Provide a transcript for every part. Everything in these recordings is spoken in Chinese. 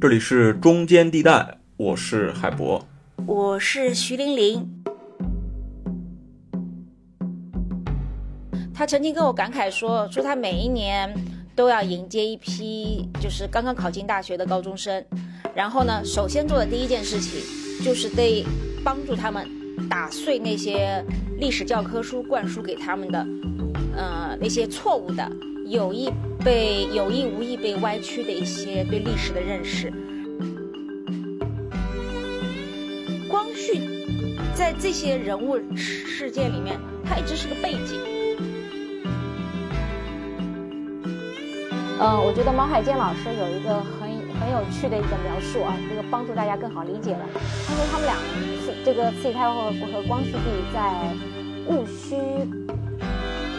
这里是中间地带，我是海博，我是徐玲玲。他曾经跟我感慨说，说他每一年都要迎接一批就是刚刚考进大学的高中生，然后呢，首先做的第一件事情就是得帮助他们打碎那些历史教科书灌输给他们的，呃，那些错误的、有意被有意无意被歪曲的一些对历史的认识。光绪在这些人物事件里面，他一直是个背景。嗯，我觉得毛海建老师有一个很很有趣的一个描述啊，这个帮助大家更好理解了。他说他们俩，这个慈禧太后和光绪帝在戊戌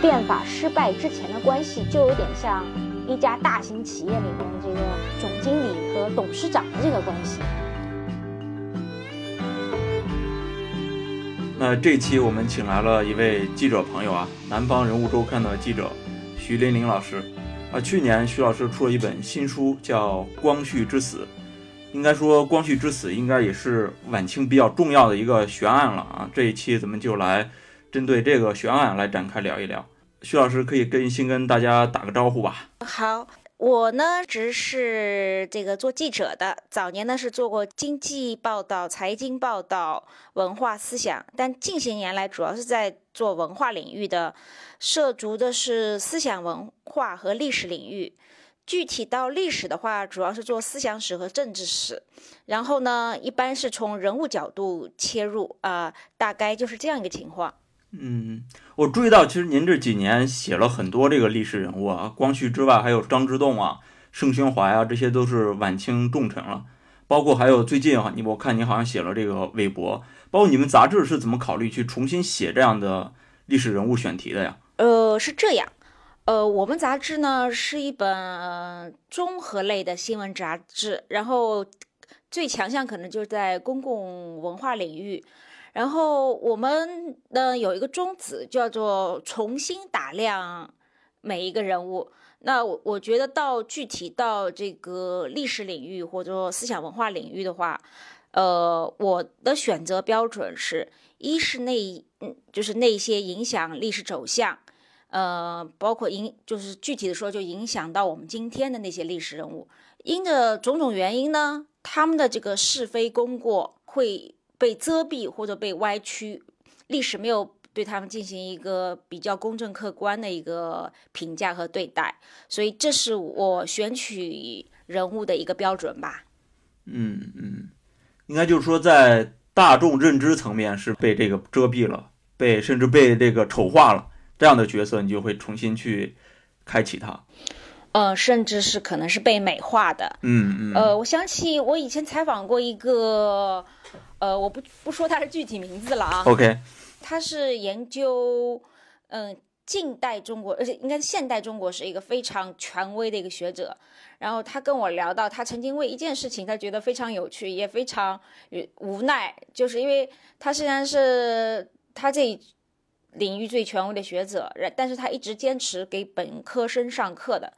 变法失败之前的关系，就有点像一家大型企业里面这个总经理和董事长的这个关系。那这期我们请来了一位记者朋友啊，南方人物周刊的记者徐琳琳老师。啊，去年徐老师出了一本新书，叫《光绪之死》。应该说，光绪之死应该也是晚清比较重要的一个悬案了啊。这一期咱们就来针对这个悬案来展开聊一聊。徐老师可以跟先跟大家打个招呼吧。好。我呢，只是这个做记者的，早年呢是做过经济报道、财经报道、文化思想，但近些年来主要是在做文化领域的，涉足的是思想文化和历史领域。具体到历史的话，主要是做思想史和政治史，然后呢，一般是从人物角度切入啊，大概就是这样一个情况。嗯，我注意到，其实您这几年写了很多这个历史人物啊，光绪之外还有张之洞啊、盛宣怀啊，这些都是晚清重臣了。包括还有最近哈，你我看你好像写了这个韦伯，包括你们杂志是怎么考虑去重新写这样的历史人物选题的呀？呃，是这样，呃，我们杂志呢是一本综合类的新闻杂志，然后最强项可能就是在公共文化领域。然后我们呢有一个宗旨，叫做重新打量每一个人物。那我我觉得到具体到这个历史领域或者说思想文化领域的话，呃，我的选择标准是一是那嗯就是那些影响历史走向，呃，包括影就是具体的说就影响到我们今天的那些历史人物，因着种种原因呢，他们的这个是非功过会。被遮蔽或者被歪曲，历史没有对他们进行一个比较公正客观的一个评价和对待，所以这是我选取人物的一个标准吧。嗯嗯，应该就是说，在大众认知层面是被这个遮蔽了，被甚至被这个丑化了，这样的角色你就会重新去开启它。呃，甚至是可能是被美化的。嗯嗯。呃，我想起我以前采访过一个。呃，我不不说他的具体名字了啊。OK，他是研究嗯近代中国，而且应该是现代中国是一个非常权威的一个学者。然后他跟我聊到，他曾经为一件事情，他觉得非常有趣，也非常无奈，就是因为他虽然是他这领域最权威的学者，但是他一直坚持给本科生上课的。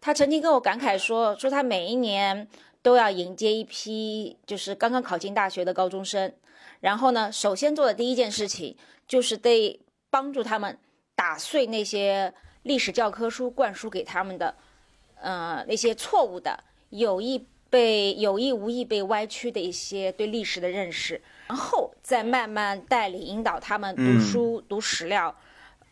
他曾经跟我感慨说，说他每一年。都要迎接一批就是刚刚考进大学的高中生，然后呢，首先做的第一件事情就是得帮助他们打碎那些历史教科书灌输给他们的，呃，那些错误的、有意被有意无意被歪曲的一些对历史的认识，然后再慢慢带领引导他们读书、读史料。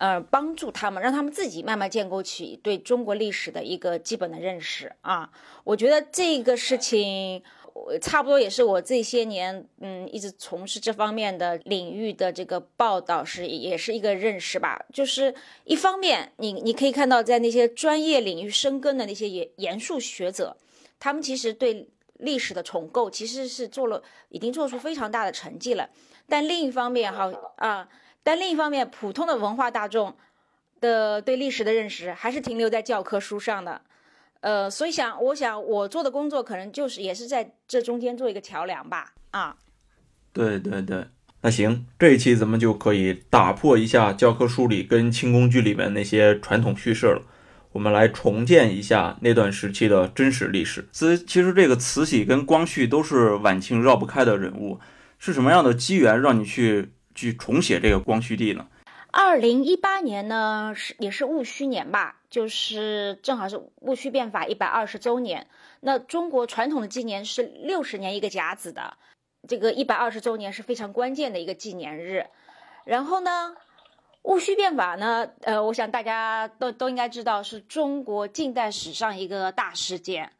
呃，帮助他们，让他们自己慢慢建构起对中国历史的一个基本的认识啊！我觉得这个事情，我差不多也是我这些年嗯一直从事这方面的领域的这个报道是也是一个认识吧。就是一方面，你你可以看到在那些专业领域深耕的那些严严肃学者，他们其实对历史的重构其实是做了已经做出非常大的成绩了。但另一方面，哈啊。但另一方面，普通的文化大众的对历史的认识还是停留在教科书上的，呃，所以想，我想我做的工作可能就是也是在这中间做一个桥梁吧，啊，对对对，那行，这一期咱们就可以打破一下教科书里跟清宫剧里面那些传统叙事了，我们来重建一下那段时期的真实历史。慈其实这个慈禧跟光绪都是晚清绕不开的人物，是什么样的机缘让你去去重写这个光绪帝呢？二零一八年呢是也是戊戌年吧，就是正好是戊戌变法一百二十周年。那中国传统的纪年是六十年一个甲子的，这个一百二十周年是非常关键的一个纪念日。然后呢？戊戌变法呢？呃，我想大家都都应该知道，是中国近代史上一个大事件。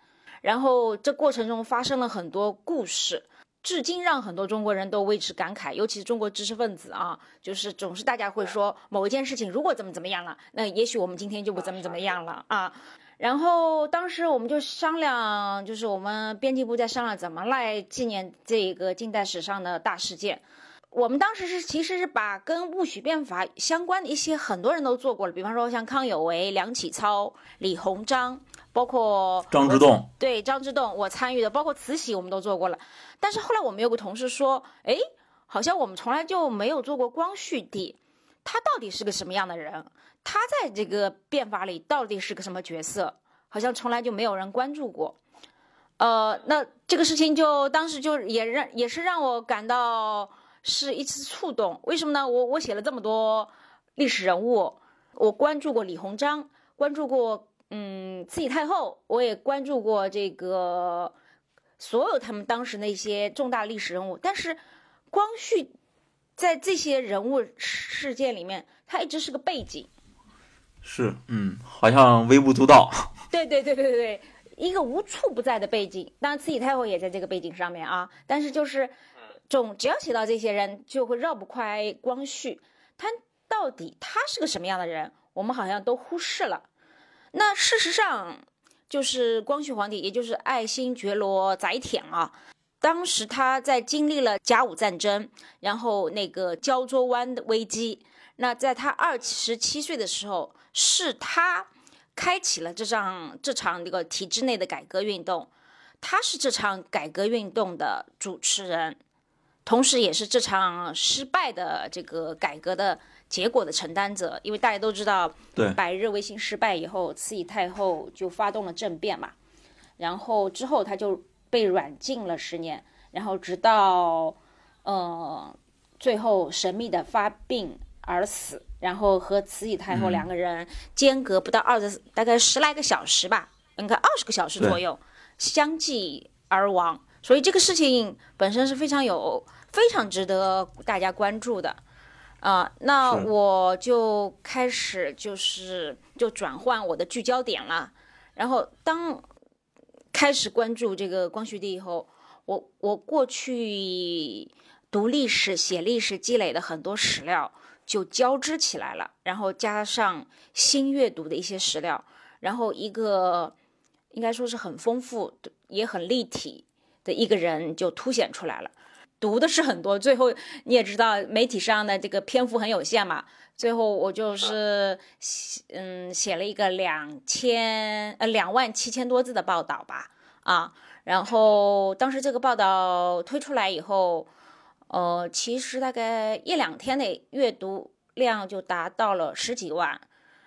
然后这过程中发生了很多故事，至今让很多中国人都为之感慨，尤其是中国知识分子啊，就是总是大家会说某一件事情如果怎么怎么样了，那也许我们今天就不怎么怎么样了啊。然后当时我们就商量，就是我们编辑部在商量怎么来纪念这个近代史上的大事件。我们当时是其实是把跟戊戌变法相关的一些很多人都做过了，比方说像康有为、梁启超、李鸿章，包括张之洞。对张之洞，我参与的，包括慈禧，我们都做过了。但是后来我们有个同事说，哎，好像我们从来就没有做过光绪帝，他到底是个什么样的人？他在这个变法里到底是个什么角色？好像从来就没有人关注过。呃，那这个事情就当时就也让也是让我感到。是一次触动，为什么呢？我我写了这么多历史人物，我关注过李鸿章，关注过嗯慈禧太后，我也关注过这个所有他们当时那些重大历史人物，但是光绪在这些人物事件里面，他一直是个背景。是，嗯，好像微不足道。对对对对对对，一个无处不在的背景。当然，慈禧太后也在这个背景上面啊，但是就是。总只要写到这些人，就会绕不开光绪。他到底他是个什么样的人，我们好像都忽视了。那事实上，就是光绪皇帝，也就是爱新觉罗载湉啊。当时他在经历了甲午战争，然后那个胶州湾的危机。那在他二十七岁的时候，是他开启了这场这场那个体制内的改革运动。他是这场改革运动的主持人。同时，也是这场失败的这个改革的结果的承担者，因为大家都知道，对百日维新失败以后，慈禧太后就发动了政变嘛，然后之后她就被软禁了十年，然后直到呃最后神秘的发病而死，然后和慈禧太后两个人间隔不到二十大概十来个小时吧，应该二十个小时左右相继而亡。所以这个事情本身是非常有、非常值得大家关注的，啊，那我就开始就是就转换我的聚焦点了。然后当开始关注这个光绪帝以后，我我过去读历史、写历史积累的很多史料就交织起来了，然后加上新阅读的一些史料，然后一个应该说是很丰富、也很立体。的一个人就凸显出来了，读的是很多，最后你也知道媒体上的这个篇幅很有限嘛，最后我就是嗯写了一个两千呃两万七千多字的报道吧，啊，然后当时这个报道推出来以后，呃，其实大概一两天内阅读量就达到了十几万。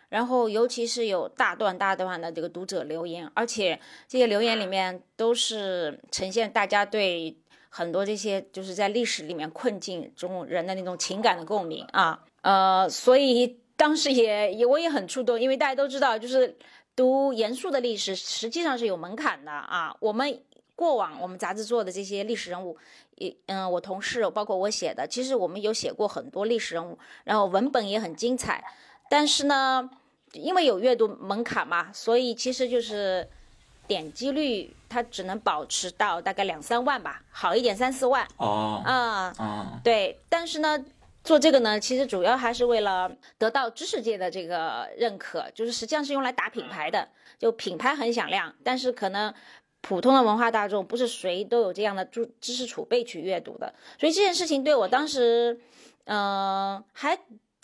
然后，尤其是有大段大段的这个读者留言，而且这些留言里面都是呈现大家对很多这些就是在历史里面困境中人的那种情感的共鸣啊，呃，所以当时也也我也很触动，因为大家都知道，就是读严肃的历史实际上是有门槛的啊。我们过往我们杂志做的这些历史人物，也嗯，我同事包括我写的，其实我们有写过很多历史人物，然后文本也很精彩。但是呢，因为有阅读门槛嘛，所以其实就是点击率它只能保持到大概两三万吧，好一点三四万。哦，啊，对。但是呢，做这个呢，其实主要还是为了得到知识界的这个认可，就是实际上是用来打品牌的，就品牌很响亮，但是可能普通的文化大众不是谁都有这样的知知识储备去阅读的，所以这件事情对我当时，嗯，还。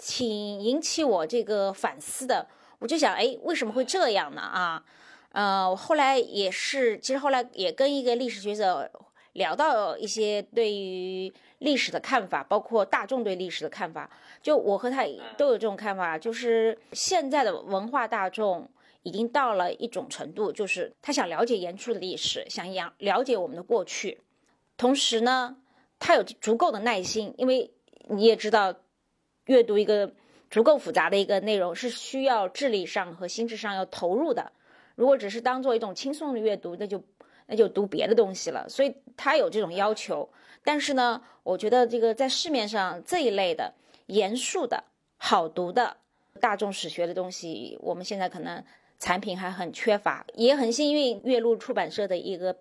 挺引起我这个反思的，我就想，哎，为什么会这样呢？啊，呃，我后来也是，其实后来也跟一个历史学者聊到一些对于历史的看法，包括大众对历史的看法。就我和他都有这种看法，就是现在的文化大众已经到了一种程度，就是他想了解严肃的历史，想了了解我们的过去，同时呢，他有足够的耐心，因为你也知道，阅读一个足够复杂的一个内容是需要智力上和心智上要投入的。如果只是当做一种轻松的阅读，那就那就读别的东西了。所以他有这种要求。但是呢，我觉得这个在市面上这一类的严肃的好读的大众史学的东西，我们现在可能产品还很缺乏。也很幸运，岳麓出版社的一个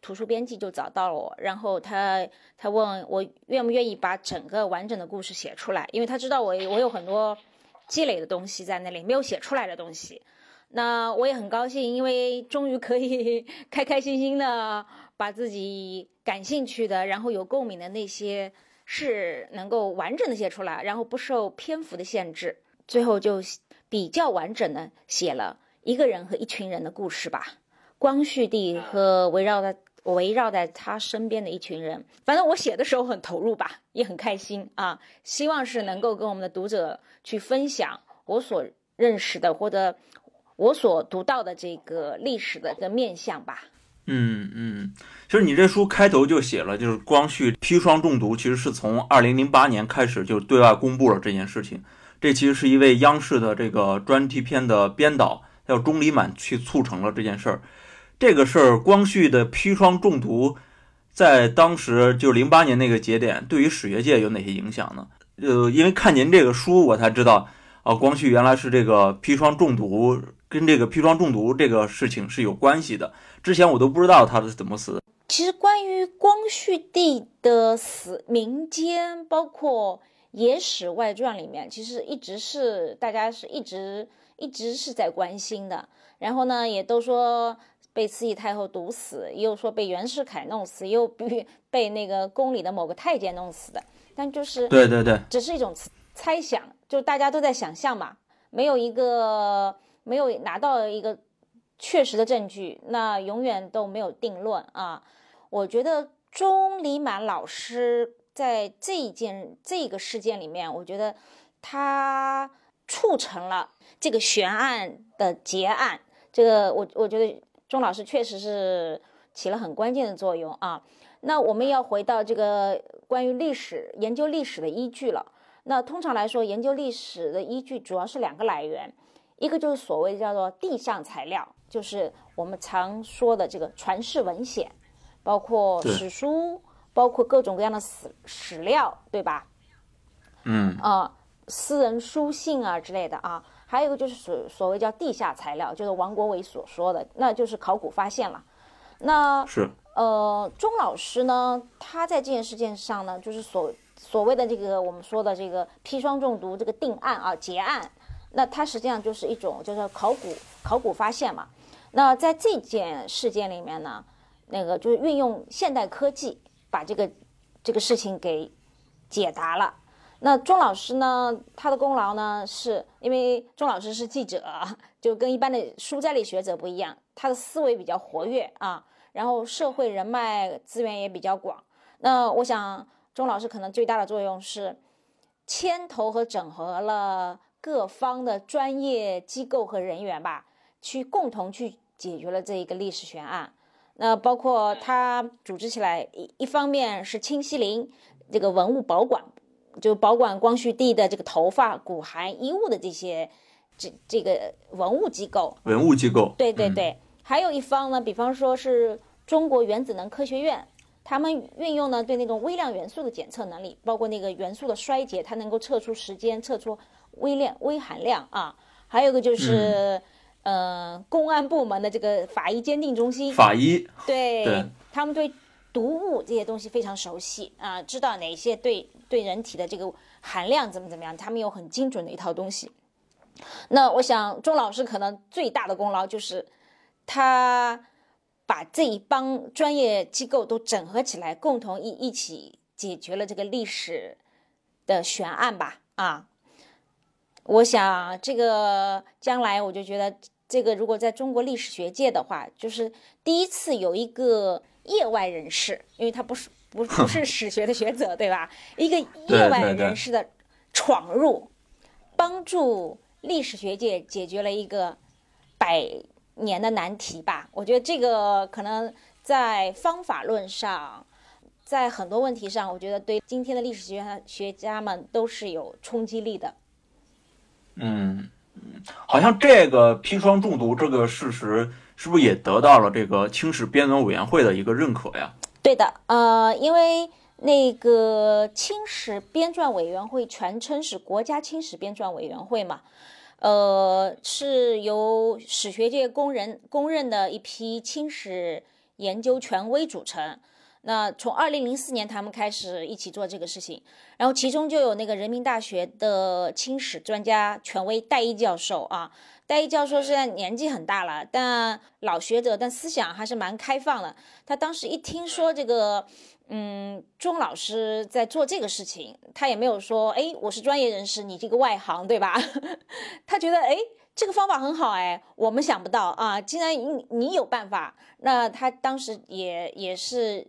图书编辑就找到了我，然后他他问我愿不愿意把整个完整的故事写出来，因为他知道我我有很多积累的东西在那里，没有写出来的东西。那我也很高兴，因为终于可以 开开心心的把自己感兴趣的，然后有共鸣的那些事能够完整的写出来，然后不受篇幅的限制，最后就比较完整的写了一个人和一群人的故事吧。光绪帝和围绕在围绕在他身边的一群人，反正我写的时候很投入吧，也很开心啊。希望是能够跟我们的读者去分享我所认识的或者。我所读到的这个历史的个面相吧。嗯嗯，其实你这书开头就写了，就是光绪砒霜中毒，其实是从二零零八年开始就对外公布了这件事情。这其实是一位央视的这个专题片的编导叫钟离满去促成了这件事儿。这个事儿，光绪的砒霜中毒，在当时就零八年那个节点，对于史学界有哪些影响呢？呃，因为看您这个书，我才知道啊，光绪原来是这个砒霜中毒。跟这个砒霜中毒这个事情是有关系的，之前我都不知道他是怎么死的。其实关于光绪帝的死，民间包括《野史外传》里面，其实一直是大家是一直一直是在关心的。然后呢，也都说被慈禧太后毒死，又说被袁世凯弄死，又被被那个宫里的某个太监弄死的。但就是对对对，只是一种猜想，就大家都在想象嘛，没有一个。没有拿到一个确实的证据，那永远都没有定论啊！我觉得钟离满老师在这一件这个事件里面，我觉得他促成了这个悬案的结案。这个我我觉得钟老师确实是起了很关键的作用啊！那我们要回到这个关于历史研究历史的依据了。那通常来说，研究历史的依据主要是两个来源。一个就是所谓叫做地上材料，就是我们常说的这个传世文献，包括史书，包括各种各样的史史料，对吧？嗯啊，私人书信啊之类的啊。还有一个就是所所谓叫地下材料，就是王国维所说的，那就是考古发现了。那是呃，钟老师呢，他在这件事件上呢，就是所所谓的这个我们说的这个砒霜中毒这个定案啊结案。那它实际上就是一种，就是考古考古发现嘛。那在这件事件里面呢，那个就是运用现代科技把这个这个事情给解答了。那钟老师呢，他的功劳呢，是因为钟老师是记者，就跟一般的书斋里学者不一样，他的思维比较活跃啊，然后社会人脉资源也比较广。那我想，钟老师可能最大的作用是牵头和整合了。各方的专业机构和人员吧，去共同去解决了这一个历史悬案。那包括他组织起来，一一方面是清西陵这个文物保管，就保管光绪帝的这个头发、骨骸、衣物的这些这这个文物机构。文物机构。对对对，还有一方呢，比方说是中国原子能科学院，他们运用呢对那种微量元素的检测能力，包括那个元素的衰竭，它能够测出时间，测出。微量、微含量啊，还有个就是，呃，公安部门的这个法医鉴定中心，法医，对，他们对毒物这些东西非常熟悉啊，知道哪些对对人体的这个含量怎么怎么样，他们有很精准的一套东西。那我想钟老师可能最大的功劳就是，他把这一帮专业机构都整合起来，共同一一起解决了这个历史的悬案吧，啊。我想，这个将来我就觉得，这个如果在中国历史学界的话，就是第一次有一个业外人士，因为他不是不 不是史学的学者，对吧？一个 业外人士的闯入，帮助历史学界解决了一个百百年的难题吧。我觉得这个可能在方法论上，在很多问题上，我觉得对今天的历史学学家们都是有冲击力的。嗯嗯，好像这个砒霜中毒这个事实，是不是也得到了这个清史编纂委员会的一个认可呀？对的，呃，因为那个清史编纂委员会全称是国家清史编纂委员会嘛，呃，是由史学界公认公认的一批清史研究权威组成。那从二零零四年他们开始一起做这个事情，然后其中就有那个人民大学的清史专家权威戴一教授啊。戴一教授虽然年纪很大了，但老学者，但思想还是蛮开放的。他当时一听说这个，嗯，钟老师在做这个事情，他也没有说，哎，我是专业人士，你这个外行，对吧？他觉得，哎，这个方法很好，哎，我们想不到啊，既然你你有办法，那他当时也也是。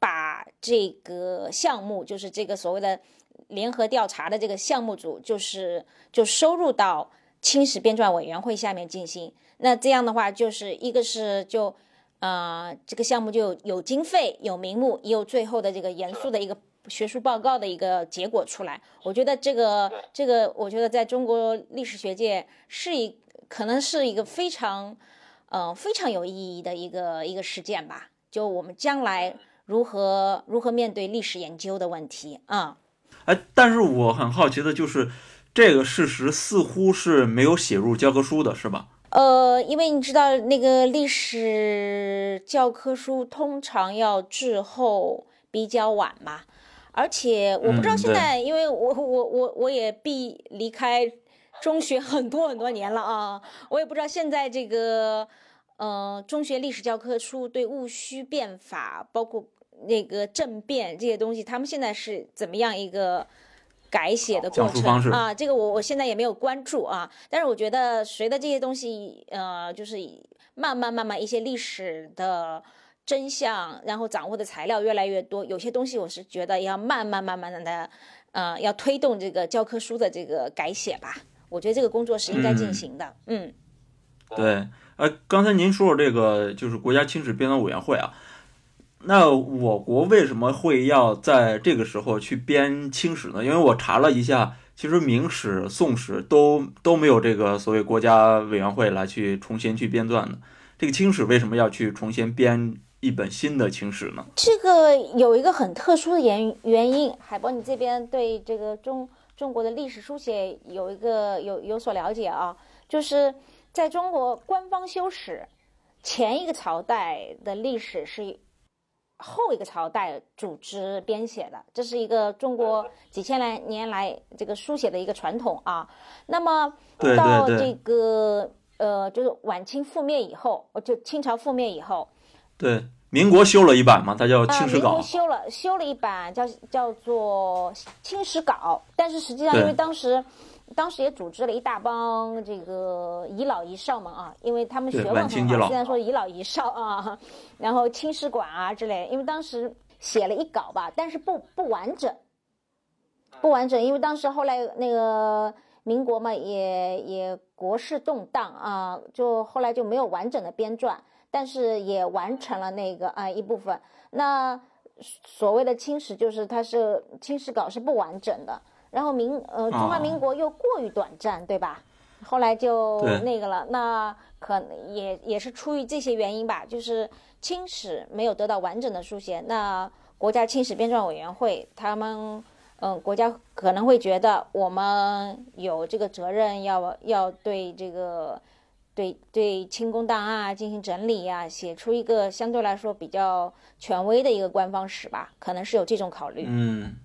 把这个项目，就是这个所谓的联合调查的这个项目组，就是就收入到清史编撰委员会下面进行。那这样的话，就是一个是就，呃，这个项目就有经费、有名目，也有最后的这个严肃的一个学术报告的一个结果出来。我觉得这个这个，我觉得在中国历史学界是一可能是一个非常，呃，非常有意义的一个一个事件吧。就我们将来。如何如何面对历史研究的问题啊？哎，但是我很好奇的就是，这个事实似乎是没有写入教科书的，是吧？呃，因为你知道那个历史教科书通常要滞后比较晚嘛，而且我不知道现在，因为我我我我也毕离开中学很多很多年了啊，我也不知道现在这个呃中学历史教科书对戊戌变法包括。那个政变这些东西，他们现在是怎么样一个改写的过程啊？这个我我现在也没有关注啊。但是我觉得，随着这些东西，呃，就是慢慢慢慢一些历史的真相，然后掌握的材料越来越多，有些东西我是觉得要慢慢慢慢的，呃，要推动这个教科书的这个改写吧。我觉得这个工作是应该进行的。嗯，对，呃，刚才您说的这个就是国家清史编纂委员会啊。那我国为什么会要在这个时候去编清史呢？因为我查了一下，其实明史、宋史都都没有这个所谓国家委员会来去重新去编撰的。这个清史为什么要去重新编一本新的清史呢？这个有一个很特殊的原原因。海波，你这边对这个中中国的历史书写有一个有有所了解啊？就是在中国官方修史前一个朝代的历史是。后一个朝代组织编写的，这是一个中国 几千来年来这个书写的一个传统啊。那么到这个呃，就是晚清覆灭以后，就清朝覆灭以后，对，民国修了一版嘛，它叫《清史稿》。修了修了一版，叫叫做《清史稿》，但是实际上因为当时。当时也组织了一大帮这个遗老遗少们啊，因为他们学问很好，虽然说遗老遗少啊，然后清史馆啊之类，因为当时写了一稿吧，但是不不完整，不完整，因为当时后来那个民国嘛，也也国事动荡啊，就后来就没有完整的编撰，但是也完成了那个啊一部分。那所谓的清史，就是它是清史稿是不完整的。然后民呃中华民国又过于短暂，对吧？后来就那个了。那可能也也是出于这些原因吧，就是清史没有得到完整的书写。那国家清史编撰委员会他们嗯，国家可能会觉得我们有这个责任，要要对这个对对清宫档案进行整理呀，写出一个相对来说比较权威的一个官方史吧，可能是有这种考虑。嗯，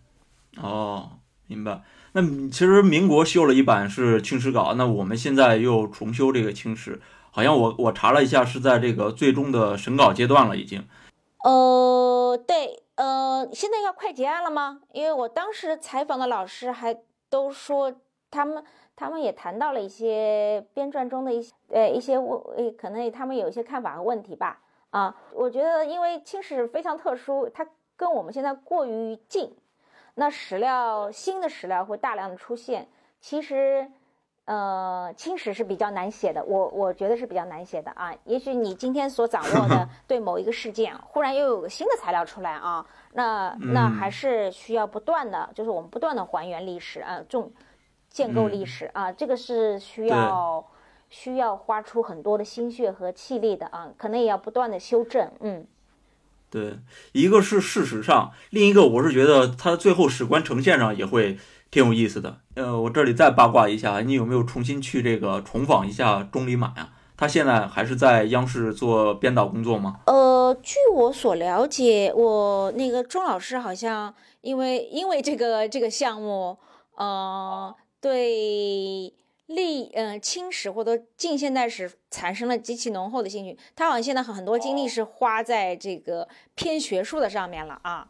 哦。明白。那其实民国修了一版是清史稿，那我们现在又重修这个清史，好像我我查了一下，是在这个最终的审稿阶段了，已经。呃，对，呃，现在要快结案了吗？因为我当时采访的老师还都说，他们他们也谈到了一些编撰中的一些呃一些问，可能他们有一些看法和问题吧。啊，我觉得因为清史非常特殊，它跟我们现在过于近。那史料新的史料会大量的出现，其实，呃，清史是比较难写的，我我觉得是比较难写的啊。也许你今天所掌握的 对某一个事件，忽然又有个新的材料出来啊，那那还是需要不断的，就是我们不断的还原历史啊，重建构历史啊，这个是需要需要花出很多的心血和气力的啊，可能也要不断的修正，嗯。对，一个是事实上，另一个我是觉得它最后史观呈现上也会。挺有意思的，呃，我这里再八卦一下，你有没有重新去这个重访一下钟离马呀？他现在还是在央视做编导工作吗？呃，据我所了解，我那个钟老师好像因为因为这个这个项目，呃，对历呃清史或者近现代史产生了极其浓厚的兴趣，他好像现在很多精力是花在这个偏学术的上面了啊。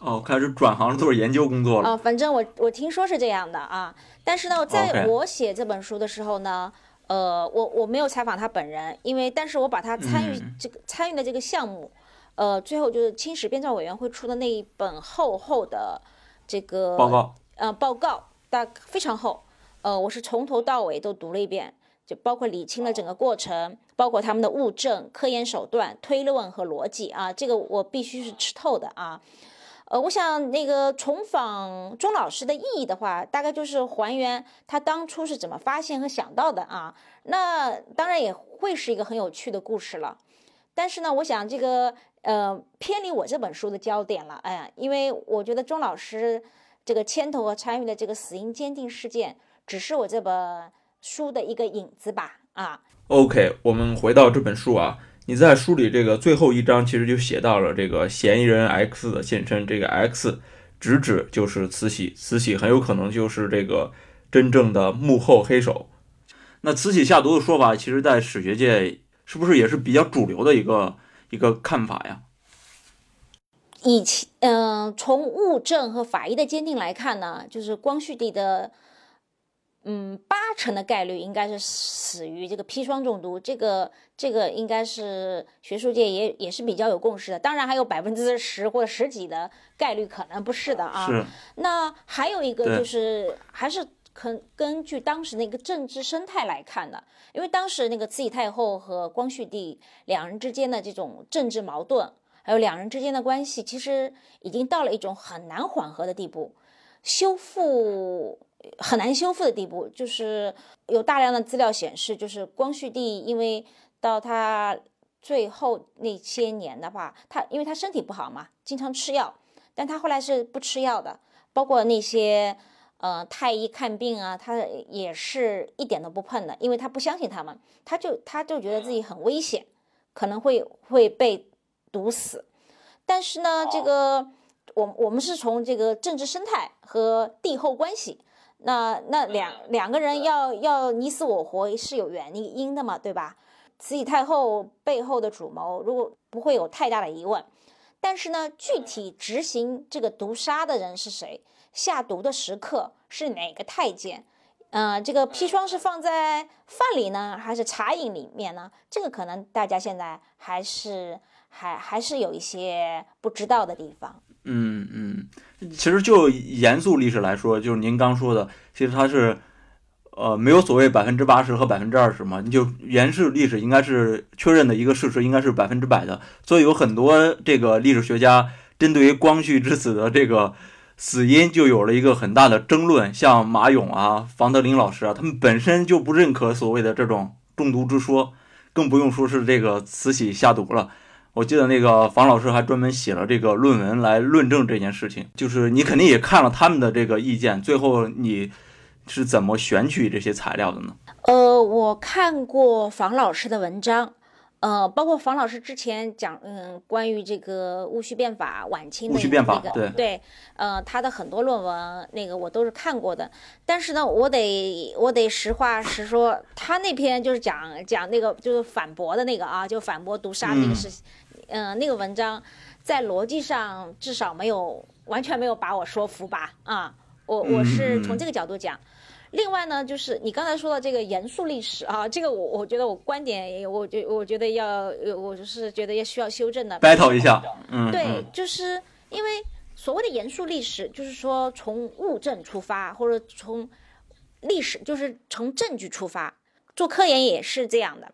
哦，开始转行做研究工作了啊！反正我我听说是这样的啊，但是呢，在我写这本书的时候呢，呃，我我没有采访他本人，因为但是我把他参与这个参与的这个项目，呃，最后就是清史编纂委员会出的那一本厚厚的这个报告，呃，报告大非常厚，呃，我是从头到尾都读了一遍，就包括理清了整个过程，包括他们的物证、科研手段、推论和逻辑啊，这个我必须是吃透的啊。呃，我想那个重访钟老师的意义的话，大概就是还原他当初是怎么发现和想到的啊。那当然也会是一个很有趣的故事了。但是呢，我想这个呃偏离我这本书的焦点了，哎呀，因为我觉得钟老师这个牵头和参与的这个死因鉴定事件，只是我这本书的一个影子吧。啊，OK，我们回到这本书啊。你在书里这个最后一章，其实就写到了这个嫌疑人 X 的现身。这个 X 直指就是慈禧，慈禧很有可能就是这个真正的幕后黑手。那慈禧下毒的说法，其实在史学界是不是也是比较主流的一个一个看法呀？以前，嗯，从物证和法医的鉴定来看呢，就是光绪帝的。嗯，八成的概率应该是死于这个砒霜中毒，这个这个应该是学术界也也是比较有共识的。当然还有百分之十或者十几的概率可能不是的啊。是。那还有一个就是还是根根据当时那个政治生态来看的，因为当时那个慈禧太后和光绪帝两人之间的这种政治矛盾，还有两人之间的关系，其实已经到了一种很难缓和的地步，修复。很难修复的地步，就是有大量的资料显示，就是光绪帝因为到他最后那些年的话，他因为他身体不好嘛，经常吃药，但他后来是不吃药的，包括那些呃太医看病啊，他也是一点都不碰的，因为他不相信他们，他就他就觉得自己很危险，可能会会被毒死，但是呢，这个我我们是从这个政治生态和帝后关系。那那两两个人要要你死我活是有原因的嘛，对吧？慈禧太后背后的主谋，如果不会有太大的疑问，但是呢，具体执行这个毒杀的人是谁？下毒的时刻是哪个太监？嗯，这个砒霜是放在饭里呢，还是茶饮里面呢？这个可能大家现在还是还还是有一些不知道的地方。嗯嗯。其实就严肃历史来说，就是您刚说的，其实它是，呃，没有所谓百分之八十和百分之二十嘛。你就严肃历史应该是确认的一个事实，应该是百分之百的。所以有很多这个历史学家针对于光绪之死的这个死因，就有了一个很大的争论。像马勇啊、房德林老师啊，他们本身就不认可所谓的这种中毒之说，更不用说是这个慈禧下毒了。我记得那个房老师还专门写了这个论文来论证这件事情，就是你肯定也看了他们的这个意见，最后你是怎么选取这些材料的呢？呃，我看过房老师的文章，呃，包括房老师之前讲，嗯，关于这个戊戌变法晚清的那个，对对，呃，他的很多论文，那个我都是看过的。但是呢，我得我得实话实说，他那篇就是讲讲那个就是反驳的那个啊，就反驳毒杀那个事情。嗯，那个文章在逻辑上至少没有完全没有把我说服吧？啊，我我是从这个角度讲。另外呢，就是你刚才说的这个严肃历史啊，这个我我觉得我观点，我觉我觉得要，我就是觉得也需要修正的。battle 一下，嗯，对，就是因为所谓的严肃历史，就是说从物证出发，或者从历史就是从证据出发，做科研也是这样的，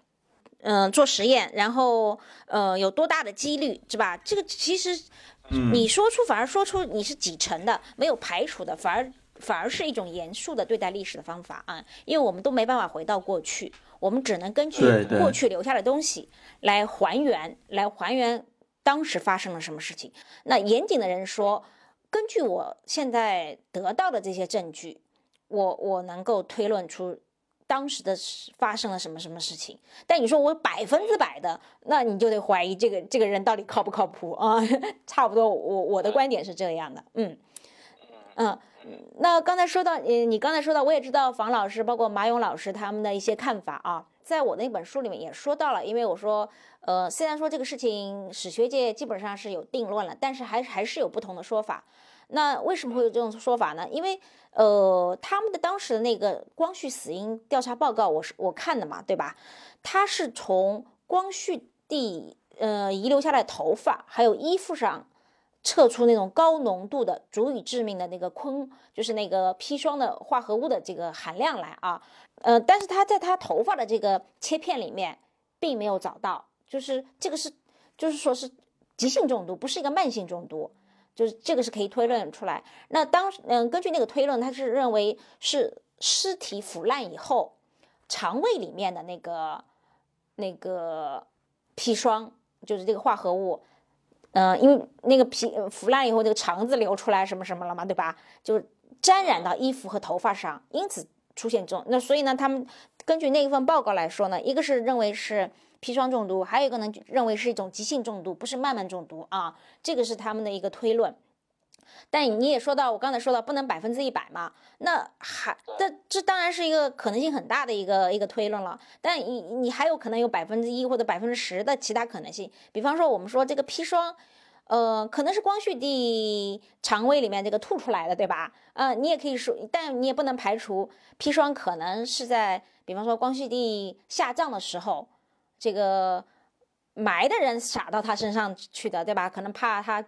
嗯、做实验，然后呃有多大的几率是吧？这个其实你说出反而说出你是几成的，没有排除的，反而反而是一种严肃的对待历史的方法啊，因为我们都没办法回到过去，我们只能根据过去留下的东西来还原，来还原当时发生了什么事情。那严谨的人说，根据我现在得到的这些证据，我我能够推论出当时的事发生了什么什么事情。但你说我百分之百的，那你就得怀疑这个这个人到底靠不靠谱啊？差不多我，我的观点是这样的，嗯嗯。那刚才说到，呃，你刚才说到，我也知道房老师，包括马勇老师他们的一些看法啊，在我那本书里面也说到了，因为我说，呃，虽然说这个事情史学界基本上是有定论了，但是还还是有不同的说法。那为什么会有这种说法呢？因为，呃，他们的当时的那个光绪死因调查报告，我是我看的嘛，对吧？他是从光绪帝呃遗留下来的头发还有衣服上。测出那种高浓度的、足以致命的那个昆，就是那个砒霜的化合物的这个含量来啊，呃，但是他在他头发的这个切片里面并没有找到，就是这个是，就是说是急性中毒，不是一个慢性中毒，就是这个是可以推论出来。那当嗯，根据那个推论，他是认为是尸体腐烂以后，肠胃里面的那个那个砒霜，就是这个化合物。嗯，因为那个皮腐烂以后，这个肠子流出来什么什么了嘛，对吧？就沾染到衣服和头发上，因此出现这种。那所以呢，他们根据那一份报告来说呢，一个是认为是砒霜中毒，还有一个呢认为是一种急性中毒，不是慢慢中毒啊。这个是他们的一个推论。但你也说到，我刚才说到不能百分之一百嘛，那还这这当然是一个可能性很大的一个一个推论了。但你你还有可能有百分之一或者百分之十的其他可能性，比方说我们说这个砒霜，呃，可能是光绪帝肠胃里面这个吐出来的，对吧？呃，你也可以说，但你也不能排除砒霜可能是在比方说光绪帝下葬的时候，这个埋的人撒到他身上去的，对吧？可能怕他